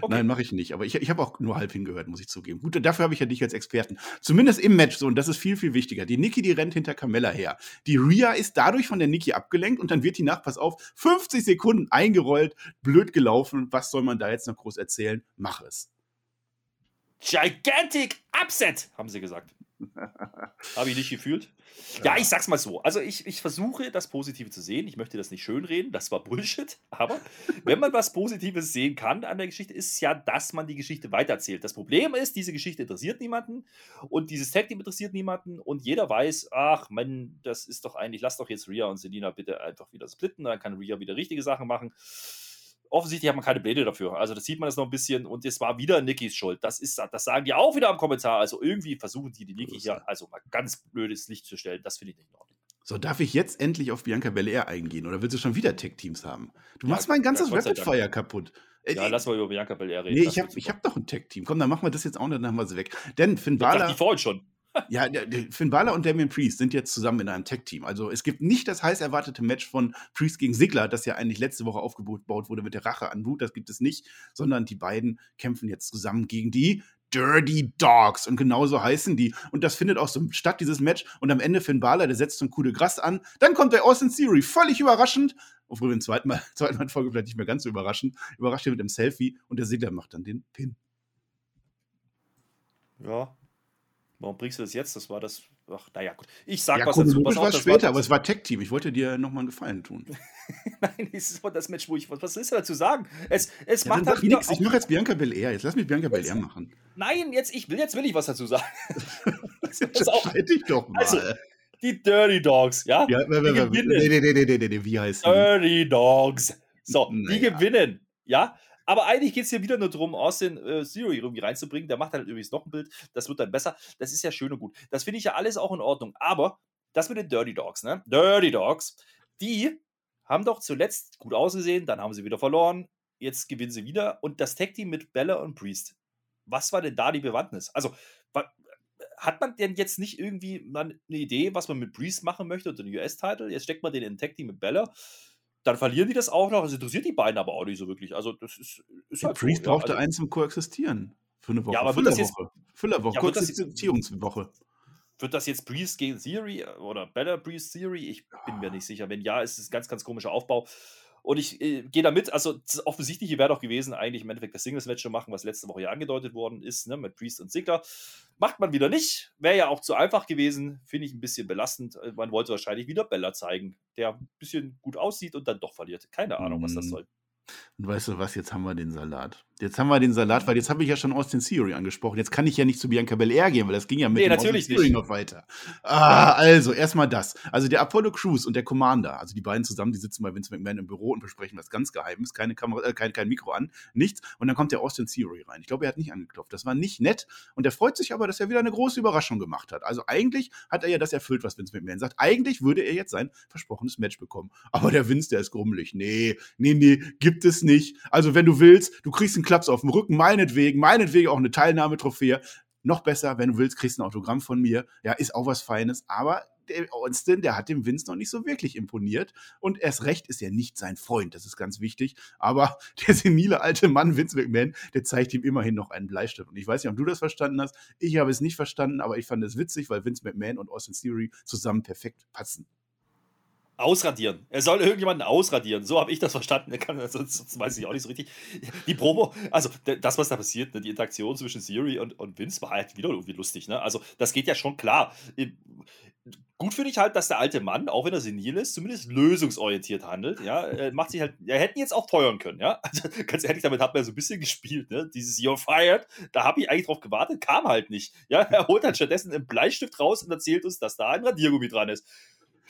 Okay. Nein, mache ich nicht. Aber ich, ich habe auch nur halb hingehört, muss ich zugeben. Gut, dafür habe ich ja dich als Experten. Zumindest im Match so, und das ist viel, viel wichtiger. Die Niki, die rennt hinter Carmella her. Die Rhea ist dadurch von der Niki abgelenkt und dann wird die nach, pass auf, 50 Sekunden eingerollt, blöd gelaufen. Was soll man da jetzt noch groß erzählen? Mach es. Gigantic Upset, haben sie gesagt. Habe ich nicht gefühlt. Ja, ich sag's mal so. Also ich, ich versuche, das Positive zu sehen. Ich möchte das nicht schönreden, das war Bullshit. Aber wenn man was Positives sehen kann an der Geschichte, ist ja, dass man die Geschichte weitererzählt. Das Problem ist, diese Geschichte interessiert niemanden und dieses Tag Team interessiert niemanden und jeder weiß, ach Mann, das ist doch eigentlich, lass doch jetzt Rhea und Selina bitte einfach wieder splitten, dann kann Rhea wieder richtige Sachen machen offensichtlich hat man keine Pläne dafür. Also das sieht man jetzt noch ein bisschen und es war wieder Nikis Schuld. Das ist, das sagen die auch wieder am Kommentar. Also irgendwie versuchen die die Niki hier also mal ganz blödes Licht zu stellen. Das finde ich nicht in Ordnung. So, darf ich jetzt endlich auf Bianca Belair eingehen oder willst du schon wieder Tech-Teams haben? Du Ja, machst mein ganzes ja, Gott sei Rapid Fire kaputt. Äh, Ja, lass mal über Bianca Belair reden. nee, ich habe hab noch ein Tech-Team. Komm, dann machen wir das jetzt auch und dann haben wir sie weg. Denn Finn Ich dachte Balor. die vorhin schon. Ja, Finn Balor und Damian Priest sind jetzt zusammen in einem Tag-Team. Also es gibt nicht das heiß erwartete Match von Priest gegen Sigler, das ja eigentlich letzte Woche aufgebaut wurde mit der Rache an Root. Das gibt es nicht, sondern die beiden kämpfen jetzt zusammen gegen die Dirty Dogs. Und genauso heißen die. Und das findet auch so statt, dieses Match. Und am Ende Finn Balor, der setzt so ein Coup de Gras an. Dann kommt der Austin Theory, völlig überraschend. Obwohl wir im zweiten Mal, zweiten Mal in Folge vielleicht nicht mehr ganz so überraschend. Überrascht ihn mit dem Selfie und der Sigler macht dann den Pin. Ja. Warum bringst du das jetzt? Das war das. Ach, naja, gut. Ich sag Ja, was dazu. Pass auf, war das später, das- aber es war Tag-Team. Ich wollte dir nochmal einen Gefallen tun. Nein, es ist das Match, wo ich. Was, was ist da zu sagen? Es, es Ja, macht halt nix. Ich mache jetzt Bianca Belair. Jetzt lass mich Bianca Belair machen. Nein, jetzt, ich will, jetzt will ich was dazu sagen. Jetzt auf, entscheid dich doch mal. Also, die Dirty Dogs, ja? ja, die nee, gewinnen. nee, nee, nee, nee, nee, nee, wie heißt die? Dirty Dogs. So, die Naja. gewinnen. Ja, aber eigentlich geht es hier wieder nur darum, Austin äh, Theory irgendwie reinzubringen. Der macht halt übrigens noch ein Bild. Das wird dann besser. Das ist ja schön und gut. Das finde ich ja alles auch in Ordnung. Aber das mit den Dirty Dogs, ne? Dirty Dogs, die haben doch zuletzt gut ausgesehen. Dann haben sie wieder verloren. Jetzt gewinnen sie wieder. Und das Tag Team mit Bella und Priest. Was war denn da die Bewandtnis? Also, hat man denn jetzt nicht irgendwie eine Idee, was man mit Priest machen möchte unter den US-Title? Jetzt steckt man den in Tag Team mit Bella. Dann verlieren die das auch noch. Das interessiert die beiden aber auch nicht so wirklich. Also, das ist, ist halt Priest so, ja. brauchte also, einen zum Koexistieren. Für eine Woche. Ja, aber wird das jetzt- Füllerwoche. Ja, wird das jetzt- Koexistenzierungswoche. Wird das jetzt Priest gegen Theory oder Bella Priest Theory? Ich bin mir nicht sicher. Wenn ja, ist es ein ganz, ganz komischer Aufbau. Und ich äh, gehe damit, also das Offensichtliche wäre doch gewesen, eigentlich im Endeffekt das Singles-Match zu machen, was letzte Woche ja angedeutet worden ist, ne, mit Priest und Ziggler. Macht man wieder nicht. Wäre ja auch zu einfach gewesen. Finde ich ein bisschen belastend. Äh, Man wollte wahrscheinlich wieder Bella zeigen, der ein bisschen gut aussieht und dann doch verliert. Keine Ahnung, was das Mm. soll. Und weißt du was, jetzt haben wir den Salat. Jetzt haben wir den Salat, weil jetzt habe ich ja schon Austin Theory angesprochen. Jetzt kann ich ja nicht zu Bianca Belair gehen, weil das ging ja mit Nee, dem natürlich Austin Theory noch weiter. Ah, also, erstmal das. Also der Apollo Crews und der Commander, also die beiden zusammen, die sitzen bei Vince McMahon im Büro und besprechen was ganz Geheimes. Keine Kamera, äh, kein, kein Mikro an, nichts. Und dann kommt der Austin Theory rein. Ich glaube, er hat nicht angeklopft. Das war nicht nett. Und er freut sich aber, dass er wieder eine große Überraschung gemacht hat. Also eigentlich hat er ja das erfüllt, was Vince McMahon sagt. Eigentlich würde er jetzt sein versprochenes Match bekommen. Aber der Vince, der ist grummelig. Nee, nee, nee, gibt es nicht. Also wenn du willst, du kriegst einen Klaps auf dem Rücken, meinetwegen, meinetwegen auch eine Teilnahmetrophäe. Noch besser, wenn du willst, kriegst du ein Autogramm von mir. Ja, ist auch was Feines. Aber der Austin, der hat dem Vince noch nicht so wirklich imponiert. Und erst recht ist er nicht sein Freund. Das ist ganz wichtig. Aber der senile alte Mann, Vince McMahon, der zeigt ihm immerhin noch einen Bleistift. Und ich weiß nicht, ob du das verstanden hast. Ich habe es nicht verstanden, aber ich fand es witzig, weil Vince McMahon und Austin Theory zusammen perfekt passen. Ausradieren. Er soll irgendjemanden ausradieren. So habe ich das verstanden. Er kann, sonst, weiß ich auch nicht so richtig. Die Promo, also das, was da passiert, ne, die Interaktion zwischen Siri und, und Vince war halt wieder irgendwie lustig. Ne? Also das geht ja schon klar. Gut finde ich halt, dass der alte Mann, auch wenn er senil ist, zumindest lösungsorientiert handelt. Ja, er macht sich halt, er hätten jetzt auch feuern können. Ja, also, ganz ehrlich, damit hat man so ein bisschen gespielt. Ne? Dieses You're fired, da habe ich eigentlich drauf gewartet, kam halt nicht. Ja, er holt halt stattdessen einen Bleistift raus und erzählt uns, dass da ein Radiergummi dran ist.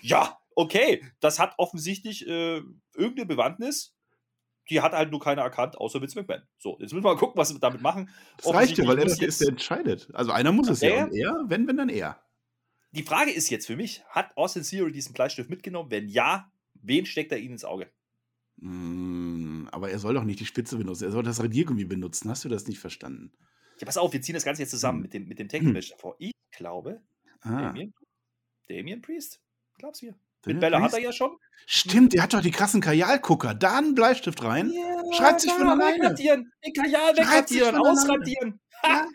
Ja, okay, das hat offensichtlich äh, irgendeine Bewandtnis. Die hat halt nur keiner erkannt, außer Vince McMahon. So, jetzt müssen wir mal gucken, was wir damit machen. Das reicht ja, weil er das ist, der entscheidet. Also einer muss es ja. Er? Und er, wenn, wenn, dann er. Die Frage ist jetzt für mich: Hat Austin Theory diesen Bleistift mitgenommen? Wenn ja, wen steckt er ihnen ins Auge? Mm, aber er soll doch nicht die Spitze benutzen. Er soll das Radiergummi benutzen. Hast du das nicht verstanden? Ja, pass auf, wir ziehen das Ganze jetzt zusammen Hm. mit dem, mit dem Tag Team Match davor. Ich glaube, Ah. Damien, Damien Priest, glaub's mir. Mit Bella hat er ja schon. Stimmt, der hat doch die krassen Kajalgucker. Da einen Bleistift rein. Ja, Schreibt sich von alleine. Wegradieren. Den Kajal wegradieren, ausradieren. Ja.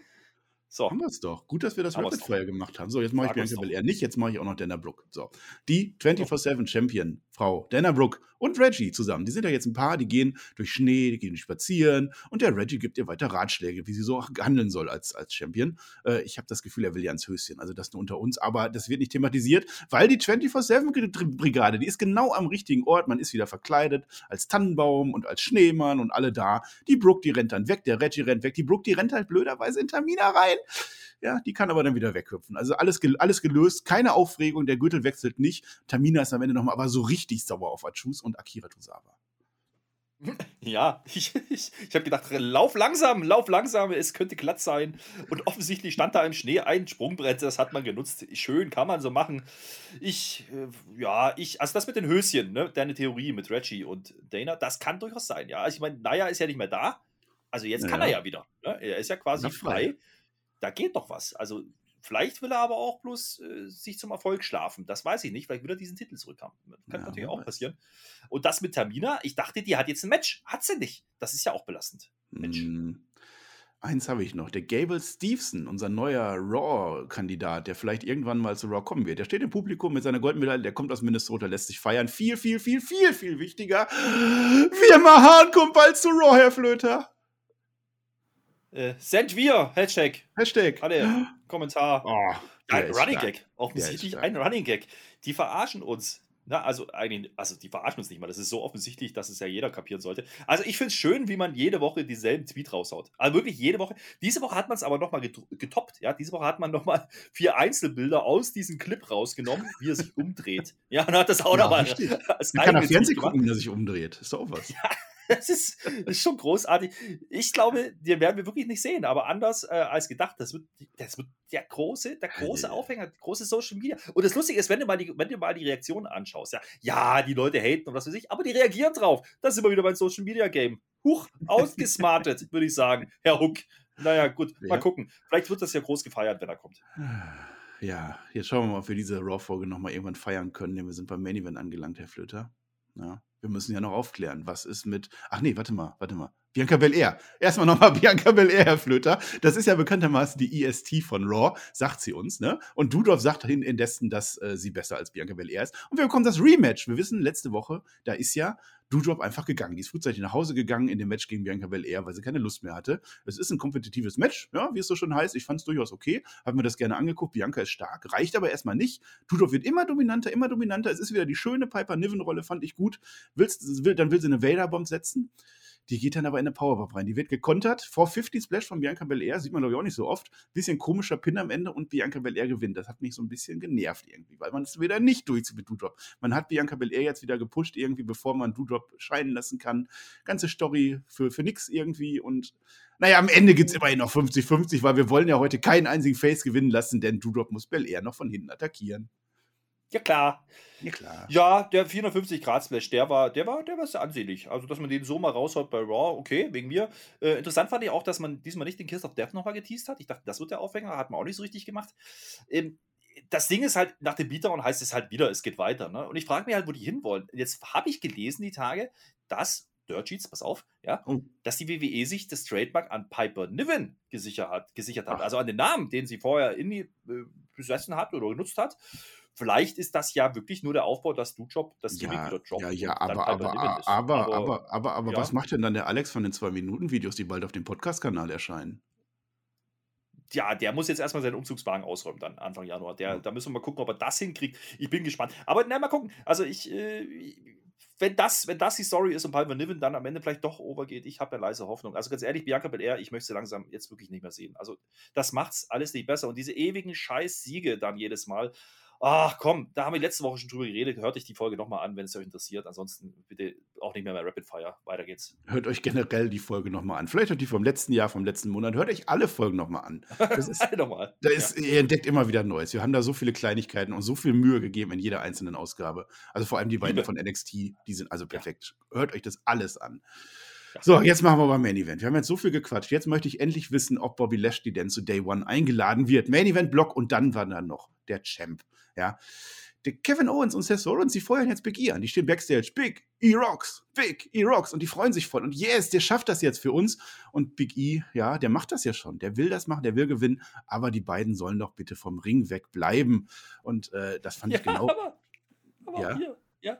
So, Haben wir es doch. Gut, dass wir das Rapid Fire gemacht haben. So, jetzt mache ich Bianca. Belair nicht, jetzt mache ich auch noch Dana Brooke. So. Die 24-7 Champion, Frau Dana Brooke und Reggie zusammen. Die sind ja jetzt ein Paar, die gehen durch Schnee, die gehen spazieren und der Reggie gibt ihr weiter Ratschläge, wie sie so handeln soll als, als Champion. Äh, ich habe das Gefühl, er will ja ans Höschen. Also das nur unter uns, aber das wird nicht thematisiert, weil die 24-7-Brigade, die ist genau am richtigen Ort. Man ist wieder verkleidet als Tannenbaum und als Schneemann und alle da. Die Brooke, die rennt dann weg, der Reggie rennt weg. Die Brooke, die rennt halt blöderweise in Tamina rein. Ja, die kann aber dann wieder weghüpfen. Also alles, alles gelöst, keine Aufregung, der Gürtel wechselt nicht. Tamina ist am Ende nochmal aber so richtig sauer auf Achus und Akira Tozawa. ja, ich, ich, ich habe gedacht, lauf langsam, lauf langsam, es könnte glatt sein. Und offensichtlich stand da im Schnee ein Sprungbrett, das hat man genutzt. Schön, kann man so machen. Ich, äh, ja, ich, also das mit den Höschen, ne, deine Theorie mit Reggie und Dana, das kann durchaus sein, ja. Also ich meine, Naya ist ja nicht mehr da. Also jetzt kann Ja. er ja wieder. Ne? Er ist ja quasi frei. frei. Da geht doch was. Also vielleicht will er aber auch bloß äh, sich zum Erfolg schlafen. Das weiß ich nicht. Vielleicht will er diesen Titel zurückhaben. Kann Ja, natürlich auch passieren. Und das mit Tamina, ich dachte, die hat jetzt ein Match. Hat sie nicht. Das ist ja auch belastend. Mensch. Mm, Eins habe ich noch. Der Gable Stevenson, unser neuer Raw-Kandidat, der vielleicht irgendwann mal zu Raw kommen wird. Der steht im Publikum mit seiner Goldmedaille, der kommt aus Minnesota, lässt sich feiern. Viel, viel, viel, viel, viel wichtiger. Wir Mahan kommt bald zu Raw, Herr Flöter. Äh, sind wir, Hashtag. Hashtag. Alle, Kommentar. Oh, ein Running. Gag. Offensichtlich ein Running Gag. Die verarschen uns. Na, also, eigentlich, also die verarschen uns nicht mal. Das ist so offensichtlich, dass es ja jeder kapieren sollte. Also ich finde es schön, wie man jede Woche dieselben Tweet raushaut. Also wirklich jede Woche. Diese Woche hat man es aber nochmal getoppt. Ja? Diese Woche hat man nochmal vier Einzelbilder aus diesem Clip rausgenommen, wie er sich umdreht. Ja, und hat das auch Ja, nochmal Man kann eigenes Fernsehen gucken, wenn er sich umdreht. Ist doch auch was. Das ist, ist schon großartig. Ich glaube, den werden wir wirklich nicht sehen, aber anders äh, als gedacht. Das wird, das wird der große, der große Ja. Aufhänger, die große Social Media. Und das Lustige ist, wenn du mal die, wenn du mal die Reaktionen anschaust, ja, ja, die Leute haten und was weiß ich, aber die reagieren drauf. Das sind wir wieder beim Social Media Game. Huch, ausgesmartet, würde ich sagen, Herr Huck. Naja, gut, mal Ja. gucken. Vielleicht wird das ja groß gefeiert, wenn er kommt. Ja, jetzt schauen wir mal, ob wir diese Raw-Folge nochmal irgendwann feiern können, denn wir sind beim Main Event angelangt, Herr Flöter. Ja, wir müssen ja noch aufklären, was ist mit. Ach nee, warte mal, warte mal. Bianca Belair. Erstmal nochmal Bianca Belair, Herr Flöter. Das ist ja bekanntermaßen die EST von Raw, sagt sie uns, ne? Und Dudorf sagt hin indessen, dass äh, sie besser als Bianca Belair ist. Und wir bekommen das Rematch. Wir wissen, letzte Woche, da ist ja Dudrop einfach gegangen. Die ist frühzeitig nach Hause gegangen in dem Match gegen Bianca Belair, weil sie keine Lust mehr hatte. Es ist ein kompetitives Match, ja, wie es so schon heißt. Ich fand es durchaus okay. Hab mir das gerne angeguckt. Bianca ist stark, reicht aber erstmal nicht. Dudrop wird immer dominanter, immer dominanter. Es ist wieder die schöne Piper Niven-Rolle, fand ich gut. Willst, will, dann will sie eine Vader-Bomb setzen. Die geht dann aber in eine Powerbomb rein. Die wird gekontert. 450 Splash von Bianca Belair, sieht man glaube ich auch nicht so oft. Bisschen komischer Pin am Ende und Bianca Belair gewinnt. Das hat mich so ein bisschen genervt irgendwie, weil man es wieder nicht durchzieht mit Doudrop. Man hat Bianca Belair jetzt wieder gepusht irgendwie, bevor man Doudrop scheinen lassen kann. Ganze Story für, für nix irgendwie und naja, am Ende gibt es immerhin noch 50-50, weil wir wollen ja heute keinen einzigen Face gewinnen lassen, denn Doudrop muss Belair noch von hinten attackieren. Ja, klar. Ja, klar. Ja, der 450 Grad Splash, der war, der war, der war sehr ansehnlich. Also, dass man den so mal raushaut bei Raw, okay, wegen mir. Äh, interessant fand ich auch, dass man diesmal nicht den Kiss of Death nochmal geteased hat. Ich dachte, das wird der Aufhänger, hat man auch nicht so richtig gemacht. Ähm, das Ding ist halt, nach dem Beatdown heißt es halt wieder, es geht weiter. Ne? Und ich frage mich halt, wo die hinwollen. Jetzt habe ich gelesen die Tage, dass Dirt Sheets, pass auf, ja, Oh. dass die WWE sich das Trademark an Piper Niven gesichert hat, gesichert hat. Ach. Also an den Namen, den sie vorher in die, äh, besessen hat oder genutzt hat. Vielleicht ist das ja wirklich nur der Aufbau, dass du Job, das Gimmick Ja, wieder droppt. ja, ja, aber, aber, Niven ist. aber, aber, aber, aber, ja. was macht denn dann der Alex von den 2-Minuten-Videos, die bald auf dem Podcast-Kanal erscheinen? ja, der muss jetzt erstmal seinen Umzugswagen ausräumen, dann Anfang Januar. Der, Ja. Da müssen wir mal gucken, ob er das hinkriegt. Ich bin gespannt. Aber na, mal gucken. Also ich, äh, wenn das, wenn das die Story ist und Piper Niven dann am Ende vielleicht doch overgeht, ich habe ja leise Hoffnung. Also ganz ehrlich, Bianca Belair, ich möchte sie langsam jetzt wirklich nicht mehr sehen. Also das macht's alles nicht besser. Und diese ewigen Scheiß-Siege dann jedes Mal. Ach komm, da haben wir letzte Woche schon drüber geredet. Hört euch die Folge nochmal an, wenn es euch interessiert. Ansonsten bitte auch nicht mehr bei Rapid Fire. Weiter geht's. Hört euch generell die Folge nochmal an. Vielleicht hört die vom letzten Jahr, vom letzten Monat. Hört euch alle Folgen nochmal an. Das ist, nochmal. da ist, Ihr entdeckt immer wieder Neues. Wir haben da so viele Kleinigkeiten und so viel Mühe gegeben in jeder einzelnen Ausgabe. Also vor allem die beiden Liebe. von NXT, die sind also perfekt. Hört euch das alles an. So, jetzt machen wir aber Main Event. Wir haben jetzt so viel gequatscht. Jetzt möchte ich endlich wissen, ob Bobby Lashley denn zu Day One eingeladen wird. Main Event Block und dann war dann noch der Champ. Ja. Der Kevin Owens und Seth Rollins, die feuern jetzt Big E an. Die stehen backstage. Big E rocks, Big E rocks. Und die freuen sich voll. Und yes, der schafft das jetzt für uns. Und Big E, ja, der macht das ja schon. Der will das machen, der will gewinnen. Aber die beiden sollen doch bitte vom Ring wegbleiben. Und äh, das fand Ja, ich genau. aber, aber Ja? hier, ja.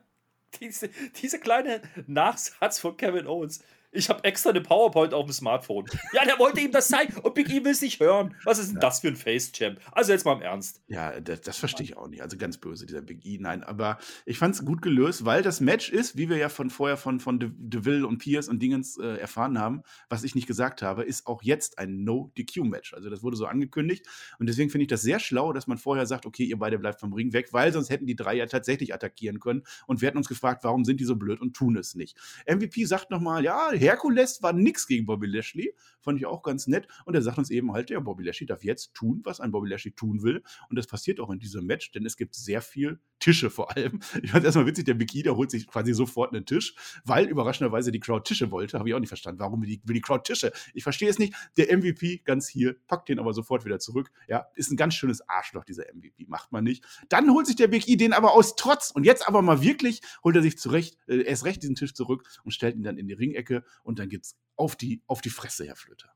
Diese, diese kleine Nachsatz von Kevin Owens. Ich habe extra eine PowerPoint auf dem Smartphone. Ja, der wollte ihm das zeigen und Big E will es nicht hören. Was ist denn das für ein Face-Champ? Also jetzt mal im Ernst. Ja, das, das verstehe ich auch nicht. Also ganz böse, dieser Big E. Nein, aber ich fand es gut gelöst, weil das Match ist, wie wir ja von vorher von, von De DeVille und Pierce und Dingens äh, erfahren haben, was ich nicht gesagt habe, ist auch jetzt ein No-DQ-Match. Also das wurde so angekündigt. Und deswegen finde ich das sehr schlau, dass man vorher sagt, okay, ihr beide bleibt vom Ring weg, weil sonst hätten die drei ja tatsächlich attackieren können. Und wir hätten uns gefragt, warum sind die so blöd und tun es nicht. MVP sagt nochmal, ja, Herkules war nix gegen Bobby Lashley. Fand ich auch ganz nett. Und er sagt uns eben halt, ja, Bobby Lashley darf jetzt tun, was ein Bobby Lashley tun will. Und das passiert auch in diesem Match, denn es gibt sehr viel Tische vor allem. Ich fand es erstmal witzig, der Big E, der holt sich quasi sofort einen Tisch, weil überraschenderweise die Crowd Tische wollte. Habe ich auch nicht verstanden. Warum will die, will die Crowd Tische? Ich verstehe es nicht. Der MVP ganz hier, packt den aber sofort wieder zurück. Ja, ist ein ganz schönes Arschloch, dieser MVP. Macht man nicht. Dann holt sich der Big E den aber aus Trotz. Und jetzt aber mal wirklich holt er sich zurecht, äh, erst recht diesen Tisch zurück und stellt ihn dann in die Ringecke. Und dann geht's auf die, auf die Fresse, Herr Flöter.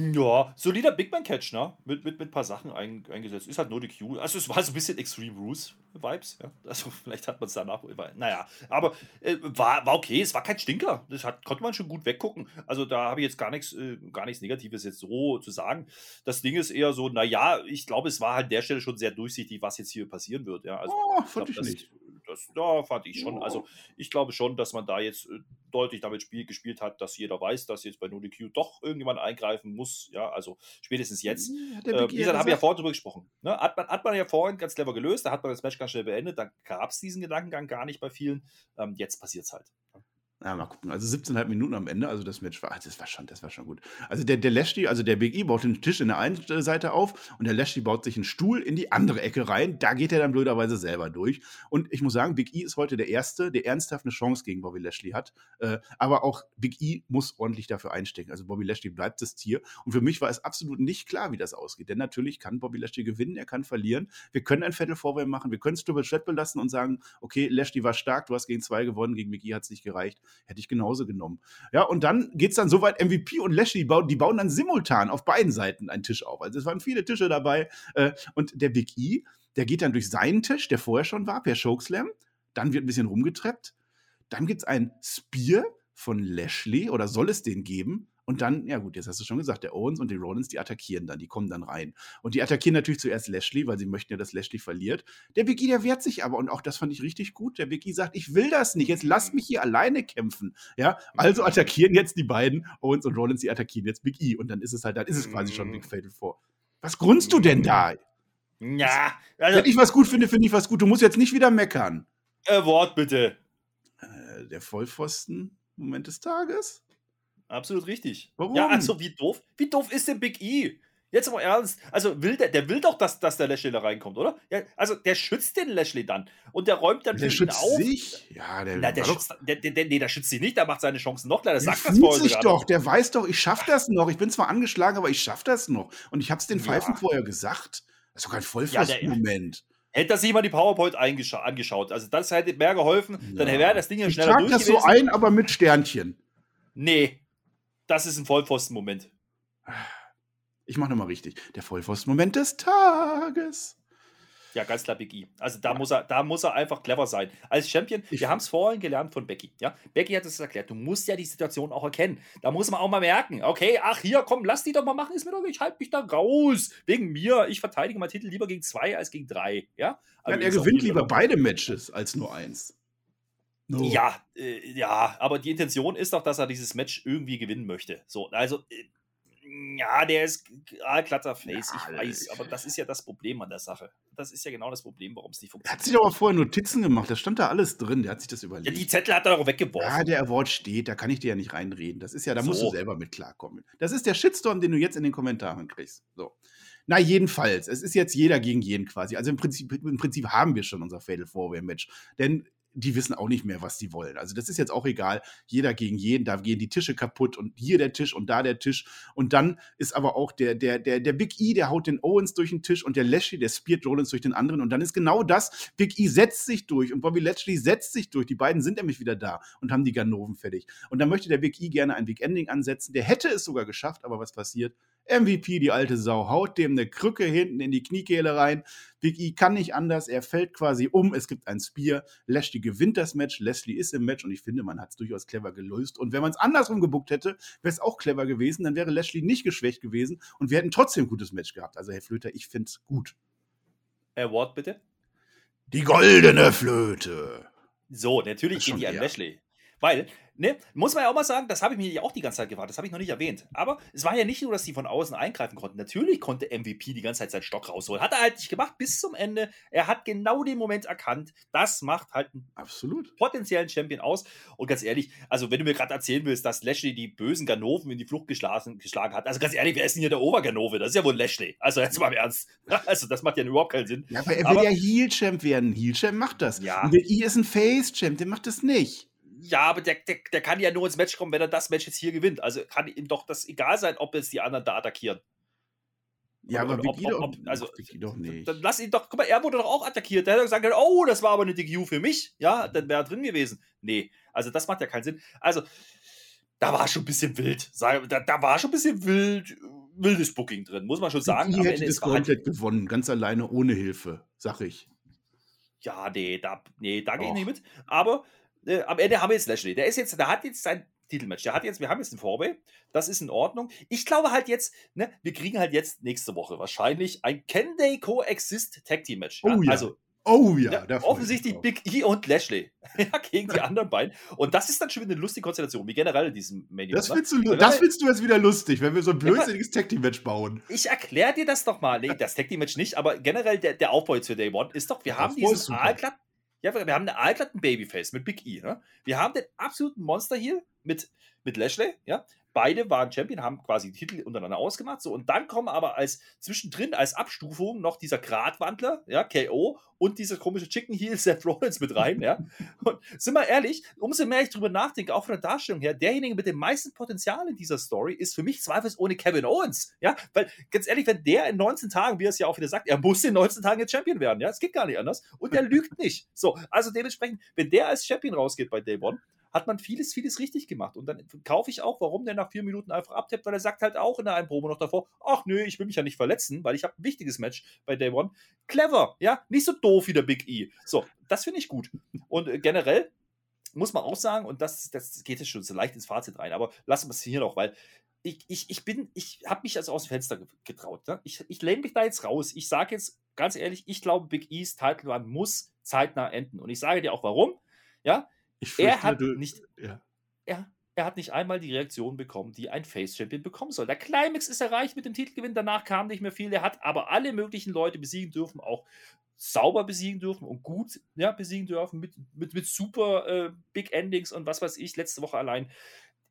Ja, solider Big Man Catch, ne? Mit, mit, mit ein paar Sachen ein, eingesetzt. Ist halt nur die Q. Also es war so ein bisschen Extreme Rules Vibes, ja. Also vielleicht hat man es danach. Naja, aber äh, war, war okay, es war kein Stinker. Das hat, konnte man schon gut weggucken. Also da habe ich jetzt gar nichts, äh, gar nichts Negatives jetzt so zu sagen. Das Ding ist eher so, naja, ich glaube, es war halt an der Stelle schon sehr durchsichtig, was jetzt hier passieren wird. Ja, also Oh, ich fand glaub, ich nicht. Das, da fand ich schon. Also ich glaube schon, dass man da jetzt äh, deutlich damit Spiel gespielt hat, dass jeder weiß, dass jetzt bei NoDQ doch irgendjemand eingreifen muss. Ja, also spätestens jetzt. Äh, wie gesagt, haben wir ja vorhin drüber gesprochen. Ne? Hat, man, hat man ja vorhin ganz clever gelöst, da hat man das Match ganz schnell beendet, da gab es diesen Gedankengang gar nicht bei vielen. Ähm, jetzt passiert es halt. Ja, mal gucken. Also 17,5 Minuten am Ende, also das Match war, ah, das war schon, das war schon gut. Also der, der Lashley, also der Big E baut den Tisch in der einen Seite auf und der Lashley baut sich einen Stuhl in die andere Ecke rein. Da geht er dann blöderweise selber durch. Und ich muss sagen, Big E ist heute der Erste, der ernsthaft eine Chance gegen Bobby Lashley hat. Äh, aber auch Big E muss ordentlich dafür einstecken. Also Bobby Lashley bleibt das Tier. Und für mich war es absolut nicht klar, wie das ausgeht. Denn natürlich kann Bobby Lashley gewinnen, er kann verlieren. Wir können ein Viertel Vorwärts machen, wir können es Triple Threat belassen und sagen, okay, Lashley war stark, du hast gegen zwei gewonnen, gegen Big E hat es nicht gereicht. Hätte ich genauso genommen. Ja, und dann geht es dann so weit, MVP und Lashley bauen, die bauen dann simultan auf beiden Seiten einen Tisch auf. Also es waren viele Tische dabei. Äh, und der Big E, der geht dann durch seinen Tisch, der vorher schon war, per Chokeslam. Dann wird ein bisschen rumgetreppt. Dann gibt es ein Spear von Lashley oder soll es den geben? Und dann, ja gut, jetzt hast du schon gesagt, der Owens und die Rollins, die attackieren dann, die kommen dann rein. Und die attackieren natürlich zuerst Lashley, weil sie möchten ja, dass Lashley verliert. Der Big E, der wehrt sich aber und auch das fand ich richtig gut. Der Big E sagt, ich will das nicht, jetzt lasst mich hier alleine kämpfen. Ja, also attackieren jetzt die beiden, Owens und Rollins, die attackieren jetzt Big E. Und dann ist es halt, dann ist es quasi schon Big Fatal vor. Was grunzt du denn da? Ja, also, Wenn ich was gut finde, finde ich was gut. Du musst jetzt nicht wieder meckern. äh, Wort bitte. Äh, der Vollpfosten, Moment des Tages. Absolut richtig. Warum? Ja, also wie doof, wie doof ist denn Big E? Jetzt mal ernst. Also will der, der will doch, dass, dass der Lashley da reinkommt, oder? Ja, also der schützt den Lashley dann. Und der räumt dann Der schützt auf. sich. Ja, der, Na, der schützt, der, der, der, nee, der schützt sich nicht, der macht seine Chancen noch kleiner. Der Sagt das vorher sich sogar doch, der weiß doch, ich schaff das noch. Ich bin zwar angeschlagen, aber ich schaff das noch. Und ich hab's den Ja. Pfeifen vorher gesagt. Das ist doch kein Vollpfosten-Moment. Hätte das sich mal die PowerPoint angeschaut. Also das hätte mehr geholfen. Dann Ja. wäre das Ding ja ich schneller trag durch das so ein, aber mit Sternchen. Nee, das ist ein Vollpfosten-Moment. Ich mach nochmal richtig. Der Vollpfosten-Moment des Tages. Ja, ganz klar Big E. Also da muss er, da muss er einfach clever sein. Als Champion, Ich- wir haben es vorhin gelernt von Becky. Ja? Becky hat es erklärt, du musst ja die Situation auch erkennen. Da muss man auch mal merken, okay, ach hier, komm, lass die doch mal machen, ist mir doch, ich halte mich da raus. Wegen mir, ich verteidige meinen Titel lieber gegen zwei als gegen drei. Ja, Ja, Also er ist auch gewinnt lieber beide Matches als nur eins. No. Ja, äh, ja, aber die Intention ist doch, dass er dieses Match irgendwie gewinnen möchte. So, also, äh, ja, der ist ah, glatter Face, Ja, ich weiß, aber das ist ja das Problem an der Sache. Das ist ja genau das Problem, warum es nicht Er hat funktioniert. sich aber vorher Notizen gemacht. Da stand da alles drin. Der hat sich das Ja, überlegt. die Zettel hat er doch weggeworfen. Ja, der Award steht, da kann ich dir ja nicht reinreden. Das ist ja, da musst du So. selber mit klarkommen. Das ist der Shitstorm, den du jetzt in den Kommentaren kriegst. So. Na, jedenfalls, es ist jetzt jeder gegen jeden quasi. Also im Prinzip, im Prinzip haben wir schon unser Fatal Four-Way-Match. Denn die wissen auch nicht mehr, was sie wollen. Also das ist jetzt auch egal. Jeder gegen jeden, da gehen die Tische kaputt und hier der Tisch und da der Tisch. Und dann ist aber auch der, der, der, der Big E, der haut den Owens durch den Tisch und der Lashley, der speart Rollins durch den anderen. Und dann ist genau das. Big E setzt sich durch und Bobby Lashley setzt sich durch. Die beiden sind nämlich wieder da und haben die Ganoven fertig. Und dann möchte der Big E gerne ein Big Ending ansetzen. Der hätte es sogar geschafft, aber was passiert? MVP, die alte Sau, haut dem eine Krücke hinten in die Kniekehle rein. Big E kann nicht anders, er fällt quasi um, es gibt ein Spear. Lashley gewinnt das Match, Leslie ist im Match und ich finde, man hat es durchaus clever gelöst. Und wenn man es andersrum gebuckt hätte, wäre es auch clever gewesen, dann wäre Lashley nicht geschwächt gewesen und wir hätten trotzdem ein gutes Match gehabt. Also, Herr Flöter, ich finde es gut. Wort bitte? Die goldene Flöte. So, natürlich geht die an Lashley. Weil Ne? Muss man ja auch mal sagen, das habe ich mir ja auch die ganze Zeit gewartet, das habe ich noch nicht erwähnt. Aber es war ja nicht nur, dass die von außen eingreifen konnten. Natürlich konnte MVP die ganze Zeit seinen Stock rausholen. Hat er halt nicht gemacht bis zum Ende. Er hat genau den Moment erkannt. Das macht halt einen Absolut. potenziellen Champion aus. Und ganz ehrlich, also wenn du mir gerade erzählen willst, dass Lashley die bösen Ganoven in die Flucht geschlagen, geschlagen hat, also ganz ehrlich, wer ist denn hier der Oberganove? Das ist ja wohl Lashley. Also jetzt mal im Ernst. Also das macht ja überhaupt keinen Sinn. Ja, aber er will aber, ja Heel-Champ werden. Heel-Champ macht das. Ja. Und WWE ist ein Face-Champ, der macht das nicht. Ja, aber der, der, der kann ja nur ins Match kommen, wenn er das Match jetzt hier gewinnt. Also kann ihm doch das egal sein, ob jetzt die anderen da attackieren. Ja, aber Big ob, ob, also, doch nicht. Dann lass ihn doch, guck mal, er wurde doch auch attackiert. Der hat gesagt, oh, das war aber eine DQ für mich. Ja, dann wäre er drin gewesen. Nee, also das macht ja keinen Sinn. Also, da war schon ein bisschen wild. Da, da war schon ein bisschen wild, wildes Booking drin, muss man schon sagen. Die hätte das komplett halt gewonnen, ganz alleine, ohne Hilfe, sag ich. Ja, nee, da, nee, da gehe ich nicht mit. Aber äh, am Ende haben wir jetzt Lashley. Der ist jetzt, der hat jetzt sein Titelmatch. Der hat jetzt, wir haben jetzt ein Vorbei. Das ist in Ordnung. Ich glaube halt jetzt, ne, wir kriegen halt jetzt nächste Woche wahrscheinlich ein Can They Coexist Tag Team Match. Ja? Oh ja. Also Oh ja, ja offensichtlich Big E und Lashley ja, gegen die anderen beiden. Und das ist dann schon wieder eine lustige Konstellation, wie generell in diesem Mania. Das, findest du, das findest du jetzt wieder lustig, wenn wir so ein blödsinniges Tag Team Match bauen. Ich erkläre dir das doch mal. Nee, das Tag Team Match nicht, aber generell der, der Aufbau jetzt für Day One ist doch, wir haben diesen aalglatt ja, wir haben einen aalglatten Babyface mit Big E. Ne? Wir haben den absoluten Monster hier mit, mit Lashley, ja, Beide waren Champion, haben quasi die Titel untereinander ausgemacht. So, und dann kommen aber als zwischendrin, als Abstufung noch dieser Gradwandler, ja, KO und dieser komische Chicken Heel Seth Rollins mit rein, ja. Und sind wir ehrlich, umso mehr ich drüber nachdenke, auch von der Darstellung her, derjenige mit dem meisten Potenzial in dieser Story ist für mich zweifelsohne Kevin Owens, ja. Weil, ganz ehrlich, wenn der in 19 Tagen, wie er es ja auch wieder sagt, er muss in 19 Tagen jetzt Champion werden, ja. Es geht gar nicht anders. Und der lügt nicht. So, also dementsprechend, wenn der als Champion rausgeht bei Day One, hat man vieles, vieles richtig gemacht. Und dann kaufe ich auch, warum der nach vier Minuten einfach abtippt, weil er sagt halt auch in der einen Probe noch davor, ach nö, ich will mich ja nicht verletzen, weil ich habe ein wichtiges Match bei Day One. Clever, ja, nicht so doof wie der Big E. So, das finde ich gut. Und äh, generell muss man auch sagen, und das, das geht jetzt schon so leicht ins Fazit rein, aber lassen wir es hier noch, weil ich, ich, ich bin, ich habe mich also aus dem Fenster getraut. Ne? Ich, ich lehne mich da jetzt raus. Ich sage jetzt ganz ehrlich, ich glaube, Big E's Title Run muss zeitnah enden. Und ich sage dir auch warum. Ja, Fürchte, er hat du, nicht. Ja. Er, er hat nicht einmal die Reaktion bekommen, die ein Face-Champion bekommen soll. Der Climax ist erreicht mit dem Titelgewinn, danach kam nicht mehr viel. Er hat aber alle möglichen Leute besiegen dürfen, auch sauber besiegen dürfen und gut ja, besiegen dürfen, mit, mit, mit super äh, Big Endings und was weiß ich, letzte Woche allein.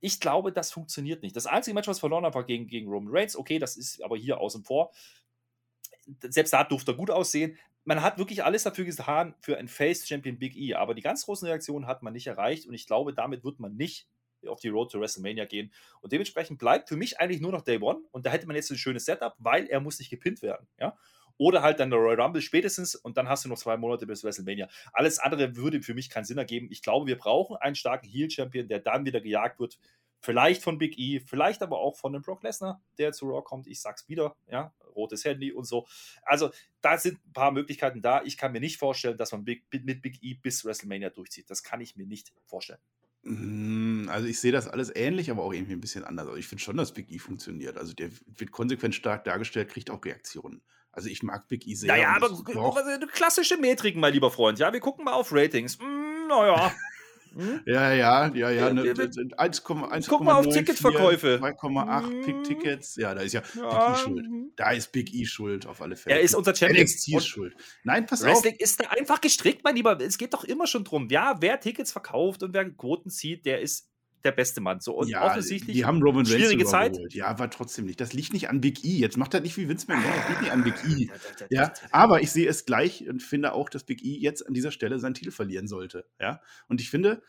Ich glaube, das funktioniert nicht. Das einzige Match, was verloren hat, war gegen, gegen Roman Reigns. Okay, das ist aber hier außen vor. Selbst da durfte er gut aussehen man hat wirklich alles dafür getan für ein Face-Champion Big E, aber die ganz großen Reaktionen hat man nicht erreicht und ich glaube, damit wird man nicht auf die Road to WrestleMania gehen. Und dementsprechend bleibt für mich eigentlich nur noch Day One und da hätte man jetzt ein schönes Setup, weil er muss nicht gepinnt werden. Ja? Oder halt dann der Royal Rumble spätestens und dann hast du noch zwei Monate bis WrestleMania. Alles andere würde für mich keinen Sinn ergeben. Ich glaube, wir brauchen einen starken Heel-Champion, der dann wieder gejagt wird Vielleicht von Big E, vielleicht aber auch von dem Brock Lesnar, der zu Raw kommt. Ich sag's wieder, ja, rotes Handy und so. Also, da sind ein paar Möglichkeiten da. Ich kann mir nicht vorstellen, dass man Big, mit Big E bis WrestleMania durchzieht. Das kann ich mir nicht vorstellen. Mm, also ich sehe das alles ähnlich, aber auch irgendwie ein bisschen anders. Also ich finde schon, dass Big E funktioniert. Also der wird konsequent stark dargestellt, kriegt auch Reaktionen. Also ich mag Big E sehr. Naja, aber klassische Metriken, mein lieber Freund. Ja, wir gucken mal auf Ratings. Mm, naja. Hm? Ja, ja, ja, ja. Ne, 1, Guck mal auf Ticketverkäufe. 2,8 hm. Tickets. Ja, da ist ja, ja, Big E schuld. Da ist Big E schuld auf alle Fälle. Er ist unser Champion. NXT ist schuld. Nein, pass Wrestling auf. ist da einfach gestrickt, mein Lieber. Es geht doch immer schon drum. Ja, wer Tickets verkauft und wer Quoten zieht, der ist der beste Mann. So, und ja, offensichtlich die haben Roman Reigns schwierige Zeit. überholt. Ja, war trotzdem nicht. Das liegt nicht an Big E. Jetzt macht das nicht wie Vince McMahon. Das liegt nicht an Big E. Ja, aber ich sehe es gleich und finde auch, dass Big E jetzt an dieser Stelle seinen Titel verlieren sollte. Ja, und ich finde,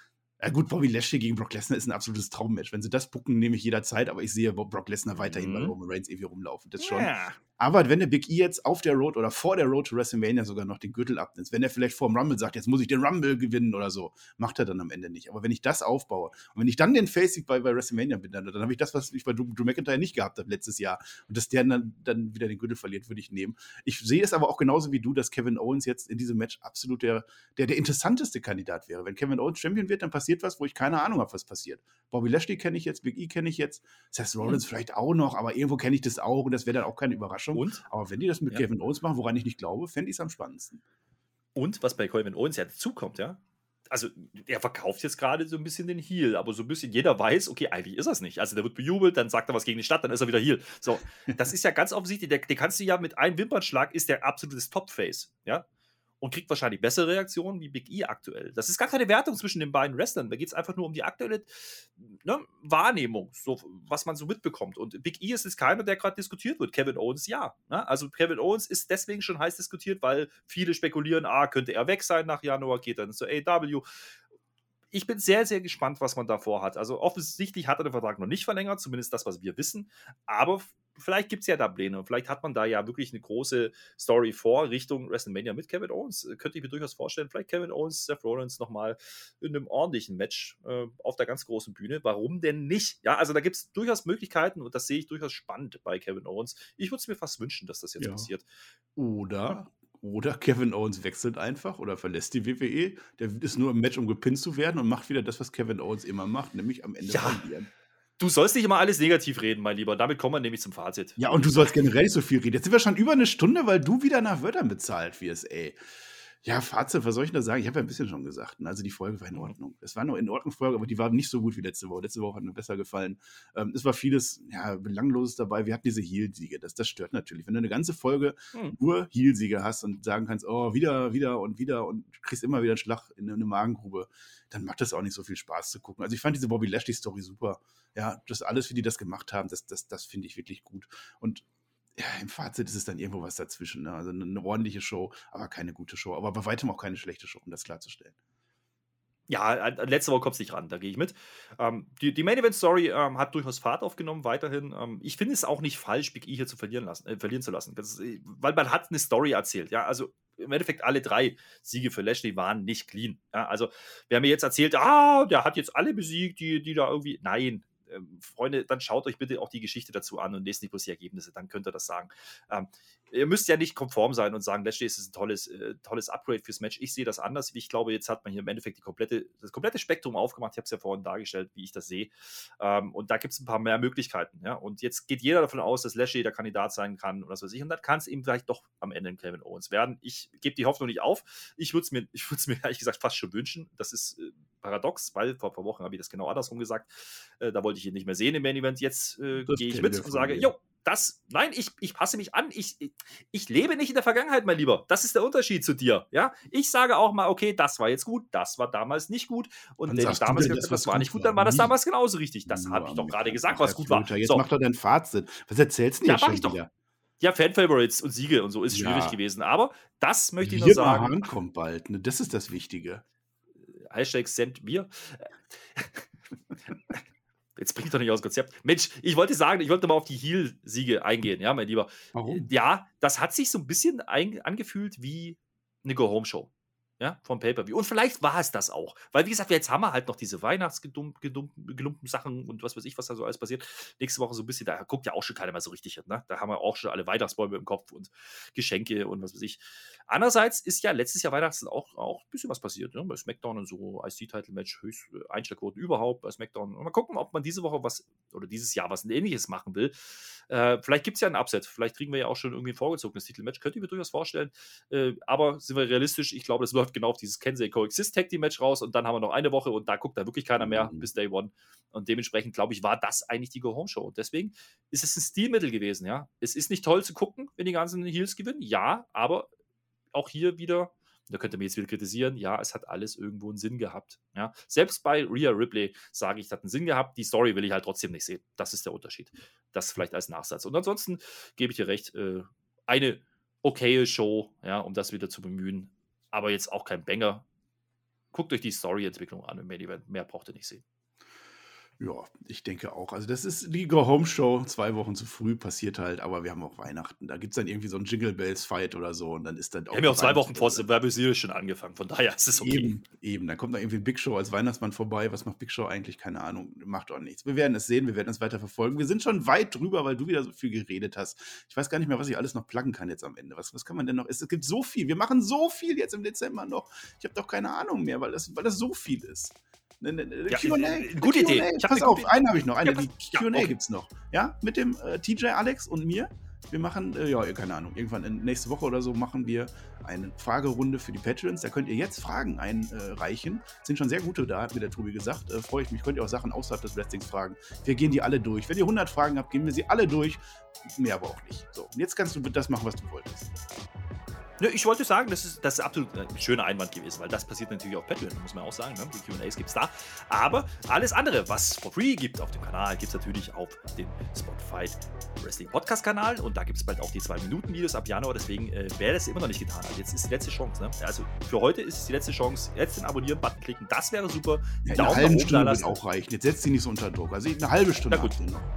ja gut, Bobby Lashley gegen Brock Lesnar ist ein absolutes Traummatch. Wenn sie das bucken, nehme ich jederzeit, aber ich sehe Brock Lesnar weiterhin bei Mhm. Roman Reigns irgendwie rumlaufen. Das schon. Ja. Aber wenn der Big E jetzt auf der Road oder vor der Road to WrestleMania sogar noch den Gürtel abnimmt, wenn er vielleicht vor dem Rumble sagt, jetzt muss ich den Rumble gewinnen oder so, macht er dann am Ende nicht. Aber wenn ich das aufbaue und wenn ich dann den Face bei, bei WrestleMania bin, dann, dann habe ich das, was ich bei Drew, Drew McIntyre nicht gehabt habe letztes Jahr. Und dass der dann, dann wieder den Gürtel verliert, würde ich nehmen. Ich sehe es aber auch genauso wie du, dass Kevin Owens jetzt in diesem Match absolut der, der, der interessanteste Kandidat wäre. Wenn Kevin Owens Champion wird, dann passiert was, wo ich keine Ahnung habe, was passiert. Bobby Lashley kenne ich jetzt, Big E kenne ich jetzt, Seth Rollins vielleicht auch noch, aber irgendwo kenne ich das auch und das wäre dann auch keine Überraschung. Und, Aber wenn die das mit Ja. Kevin Owens machen, woran ich nicht glaube, fände ich es am spannendsten. und was bei Kevin Owens ja dazukommt, ja. Also, er verkauft jetzt gerade so ein bisschen den Heal, aber so ein bisschen jeder weiß, okay, eigentlich ist er es nicht. Also, der wird bejubelt, dann sagt er was gegen die Stadt, dann ist er wieder Heal. So, das ist ja ganz offensichtlich, der, den kannst du ja mit einem Wimpernschlag, ist der absolutes Top-Face, ja. Und kriegt wahrscheinlich bessere Reaktionen wie Big E aktuell. Das ist gar keine Wertung zwischen den beiden Wrestlern. Da geht es einfach nur um die aktuelle ne, Wahrnehmung, so, was man so mitbekommt. Und Big E ist jetzt keiner, der gerade diskutiert wird. Kevin Owens ja. Ne? Also Kevin Owens ist deswegen schon heiß diskutiert, weil viele spekulieren, ah, könnte er weg sein nach Januar, geht dann zur AW. Ich bin sehr, sehr gespannt, was man davor hat. Also offensichtlich hat er den Vertrag noch nicht verlängert, zumindest das, was wir wissen. Aber vielleicht gibt es ja da Pläne. Vielleicht hat man da ja wirklich eine große Story vor Richtung WrestleMania mit Kevin Owens. Äh, Könnte ich mir durchaus vorstellen. Vielleicht Kevin Owens, Seth Rollins nochmal in einem ordentlichen Match äh, auf der ganz großen Bühne. Warum denn nicht? Ja, also da gibt es durchaus Möglichkeiten und das sehe ich durchaus spannend bei Kevin Owens. Ich würde es mir fast wünschen, dass das jetzt Ja. passiert. Oder, oder Kevin Owens wechselt einfach oder verlässt die WWE. Der ist nur im Match, um gepinnt zu werden und macht wieder das, was Kevin Owens immer macht, nämlich am Ende Ja. verlieren. Du sollst nicht immer alles negativ reden, mein Lieber. Damit kommen wir nämlich zum Fazit. Ja, und du sollst generell nicht so viel reden. Jetzt sind wir schon über eine Stunde, weil du wieder nach Wörtern bezahlt wirst, ey. Ja, Fazit, was soll ich da sagen? Ich habe ja ein bisschen schon gesagt. ne? Also die Folge war in Ordnung. Es war noch in Ordnung Folge, aber die war nicht so gut wie letzte Woche. Letzte Woche hat mir besser gefallen. Ähm, es war vieles ja, Belangloses dabei. Wir hatten diese Heal-Siege. Das, das stört natürlich. Wenn du eine ganze Folge Hm. nur Heal-Siege hast und sagen kannst, oh, wieder, wieder und wieder und kriegst immer wieder einen Schlag in eine Magengrube, dann macht das auch nicht so viel Spaß zu gucken. Also ich fand diese Bobby Lashley-Story super. Ja, das alles, wie die das gemacht haben, das, das, das finde ich wirklich gut. Und ja, im Fazit ist es dann irgendwo was dazwischen. Ne? Also eine, eine ordentliche Show, aber keine gute Show. Aber bei weitem auch keine schlechte Show, um das klarzustellen. Ja, an, an letzte Woche kommt es nicht ran, da gehe ich mit. Ähm, die, die Main Event Story ähm, hat durchaus Fahrt aufgenommen, weiterhin. Ähm, ich finde es auch nicht falsch, Big E hier zu verlieren, lassen, äh, verlieren zu lassen. Ist, äh, weil man hat eine Story erzählt. Ja, also im Endeffekt alle drei Siege für Lashley waren nicht clean. Ja, also haben mir jetzt erzählt, ah, der hat jetzt alle besiegt, die, die da irgendwie. Nein. Ähm, Freunde, dann schaut euch bitte auch die Geschichte dazu an und lest nicht bloß die Ergebnisse, dann könnt ihr das sagen. Ähm, ihr müsst ja nicht konform sein und sagen, Lashley ist ein tolles, äh, tolles Upgrade fürs Match. Ich sehe das anders. Ich glaube, jetzt hat man hier im Endeffekt komplette, das komplette Spektrum aufgemacht. Ich habe es ja vorhin dargestellt, wie ich das sehe. Ähm, und da gibt es ein paar mehr Möglichkeiten. Ja? Und jetzt geht jeder davon aus, dass Lashley der Kandidat sein kann und was weiß ich. Und dann kann es eben vielleicht doch am Ende ein Kevin Owens werden. Ich gebe die Hoffnung nicht auf. Ich würde es mir, es mir ehrlich gesagt fast schon wünschen. Das ist äh, paradox, weil vor ein paar Wochen habe ich das genau andersrum gesagt. Äh, da wollte ich ihn nicht mehr sehen im Main Event. Jetzt äh, gehe ich mit und sage, jo, das, nein, ich, ich passe mich an. Ich, ich, lebe nicht in der Vergangenheit, mein Lieber. Das ist der Unterschied zu dir. Ja, ich sage auch mal, okay, das war jetzt gut, das war damals nicht gut. Und wenn ich damals gesagt habe, das war nicht gut, war? dann war das Nie. damals genauso richtig. Das Nur habe ich doch gerade gesagt, Ach, was gut war. Flöter, Jetzt So. macht er dein Fazit. Was erzählst du denn Ja, mach schon ich doch. Ja, Fan-Favorites und Siege und so ist Ja. schwierig gewesen. Aber das möchte ich Wir sagen. Kommt bald. Ne? Das ist das Wichtige. Hashtag Send mir. Jetzt bringt doch nicht aus dem Konzept. Mensch, ich wollte sagen, ich wollte mal auf die Heal-Siege eingehen, ja, mein Lieber. Warum? Ja, das hat sich so ein bisschen angefühlt wie eine Go-Home-Show. Ja, vom Pay-Per-View. Und vielleicht war es das auch. Weil, wie gesagt, jetzt haben wir halt noch diese Weihnachtsgelumpten Sachen und was weiß ich, was da so alles passiert. Nächste Woche so ein bisschen, da guckt ja auch schon keiner mehr so richtig hin. Ne? Da haben wir auch schon alle Weihnachtsbäume im Kopf und Geschenke und was weiß ich. Andererseits ist ja letztes Jahr Weihnachten auch, auch ein bisschen was passiert. Ne? Bei SmackDown und so, IC-Title-Match, höchst äh, Einstellquoten überhaupt bei SmackDown. Und mal gucken, ob man diese Woche was oder dieses Jahr was Ähnliches machen will. Äh, vielleicht gibt es ja ein Upset. Vielleicht kriegen wir ja auch schon irgendwie ein vorgezogenes Titelmatch. Könnte ich mir durchaus vorstellen. Äh, aber sind wir realistisch? Ich glaube, das läuft genau auf dieses Kensei Coexist Tag Team Match raus und dann haben wir noch eine Woche und da guckt da wirklich keiner mehr Mhm. bis Day One. Und dementsprechend, glaube ich, war das eigentlich die Go-Home-Show. Und deswegen ist es ein Stilmittel gewesen, ja. Es ist nicht toll zu gucken, wenn die ganzen Heels gewinnen, ja, aber auch hier wieder da könnt ihr mir jetzt wieder kritisieren, ja, es hat alles irgendwo einen Sinn gehabt. Ja. Selbst bei Rhea Ripley sage ich, es hat einen Sinn gehabt, die Story will ich halt trotzdem nicht sehen. Das ist der Unterschied. Das vielleicht als Nachsatz. Und ansonsten gebe ich dir recht, äh, eine okaye Show, ja, um das wieder zu bemühen, aber jetzt auch kein Banger. Guckt euch die Story-Entwicklung an im Main Event. Mehr braucht ihr nicht sehen. Ja, ich denke auch. Also, das ist die Go-Home-Show, zwei Wochen zu früh, passiert halt, aber wir haben auch Weihnachten. Da gibt es dann irgendwie so einen Jingle Bells-Fight oder so und dann ist dann auch. Wir haben ja auch zwei Wochen vor Werbeserial schon angefangen, von daher ist es okay. Eben, eben. Dann kommt da irgendwie ein Big Show als Weihnachtsmann vorbei. Was macht Big Show eigentlich? Keine Ahnung. Macht auch nichts. Wir werden es sehen, wir werden es weiter verfolgen. Wir sind schon weit drüber, weil du wieder so viel geredet hast. Ich weiß gar nicht mehr, was ich alles noch pluggen kann jetzt am Ende. Was, was kann man denn noch? Es, es gibt so viel. Wir machen so viel jetzt im Dezember noch. Ich habe doch keine Ahnung mehr, weil das, weil das so viel ist. Ne, ne, ne, ja, QA. Gute Idee. Pass auf, einen habe ich noch. Eine, ja, die QA ja, okay. gibt es noch. Ja, mit dem äh, TJ Alex und mir. Wir machen, äh, ja, keine Ahnung, irgendwann in, nächste Woche oder so machen wir eine Fragerunde für die Patrons. Da könnt ihr jetzt Fragen einreichen. Sind schon sehr gute da, hat mir der Tobi gesagt. Äh, Freue ich mich. Könnt ihr auch Sachen außerhalb des Wrestlings fragen. Wir gehen die alle durch. Wenn ihr 100 Fragen habt, gehen wir sie alle durch. Mehr aber auch nicht. So, und jetzt kannst du das machen, was du wolltest. Ne, ich wollte sagen, das ist, das ist absolut ein schöner Einwand gewesen, weil das passiert natürlich auf Patreon, muss man auch sagen. Ne? Die QAs gibt es da. Aber alles andere, was for free gibt auf dem Kanal, gibt es natürlich auf dem Spotify Wrestling Podcast Kanal. Und da gibt es bald auch die 2-Minuten-Videos ab Januar. Deswegen, äh, wer das immer noch nicht getan hat, jetzt ist die letzte Chance. Ne? Also für heute ist es die letzte Chance. Jetzt den Abonnieren-Button klicken, das wäre super. Ja, eine halbe Stunde wird auch reichen. Jetzt setzt sie nicht so unter Druck. Also eine halbe Stunde. Na gut,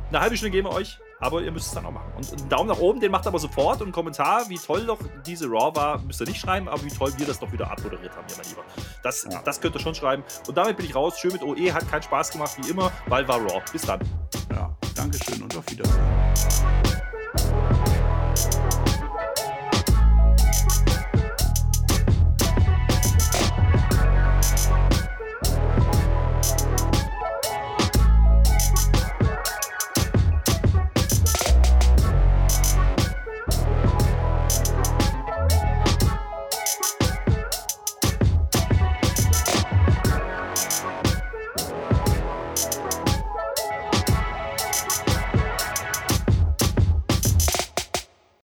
eine halbe Stunde geben wir euch aber ihr müsst es dann auch machen. Und einen Daumen nach oben, den macht aber sofort und einen Kommentar, wie toll doch diese Raw war, müsst ihr nicht schreiben, aber wie toll wir das doch wieder abmoderiert haben, ja, mein Lieber. Das, ja. das könnt ihr schon schreiben. Und damit bin ich raus. Schön mit OE, hat keinen Spaß gemacht, wie immer, weil war Raw. Bis dann. Ja, Dankeschön und auf Wiedersehen.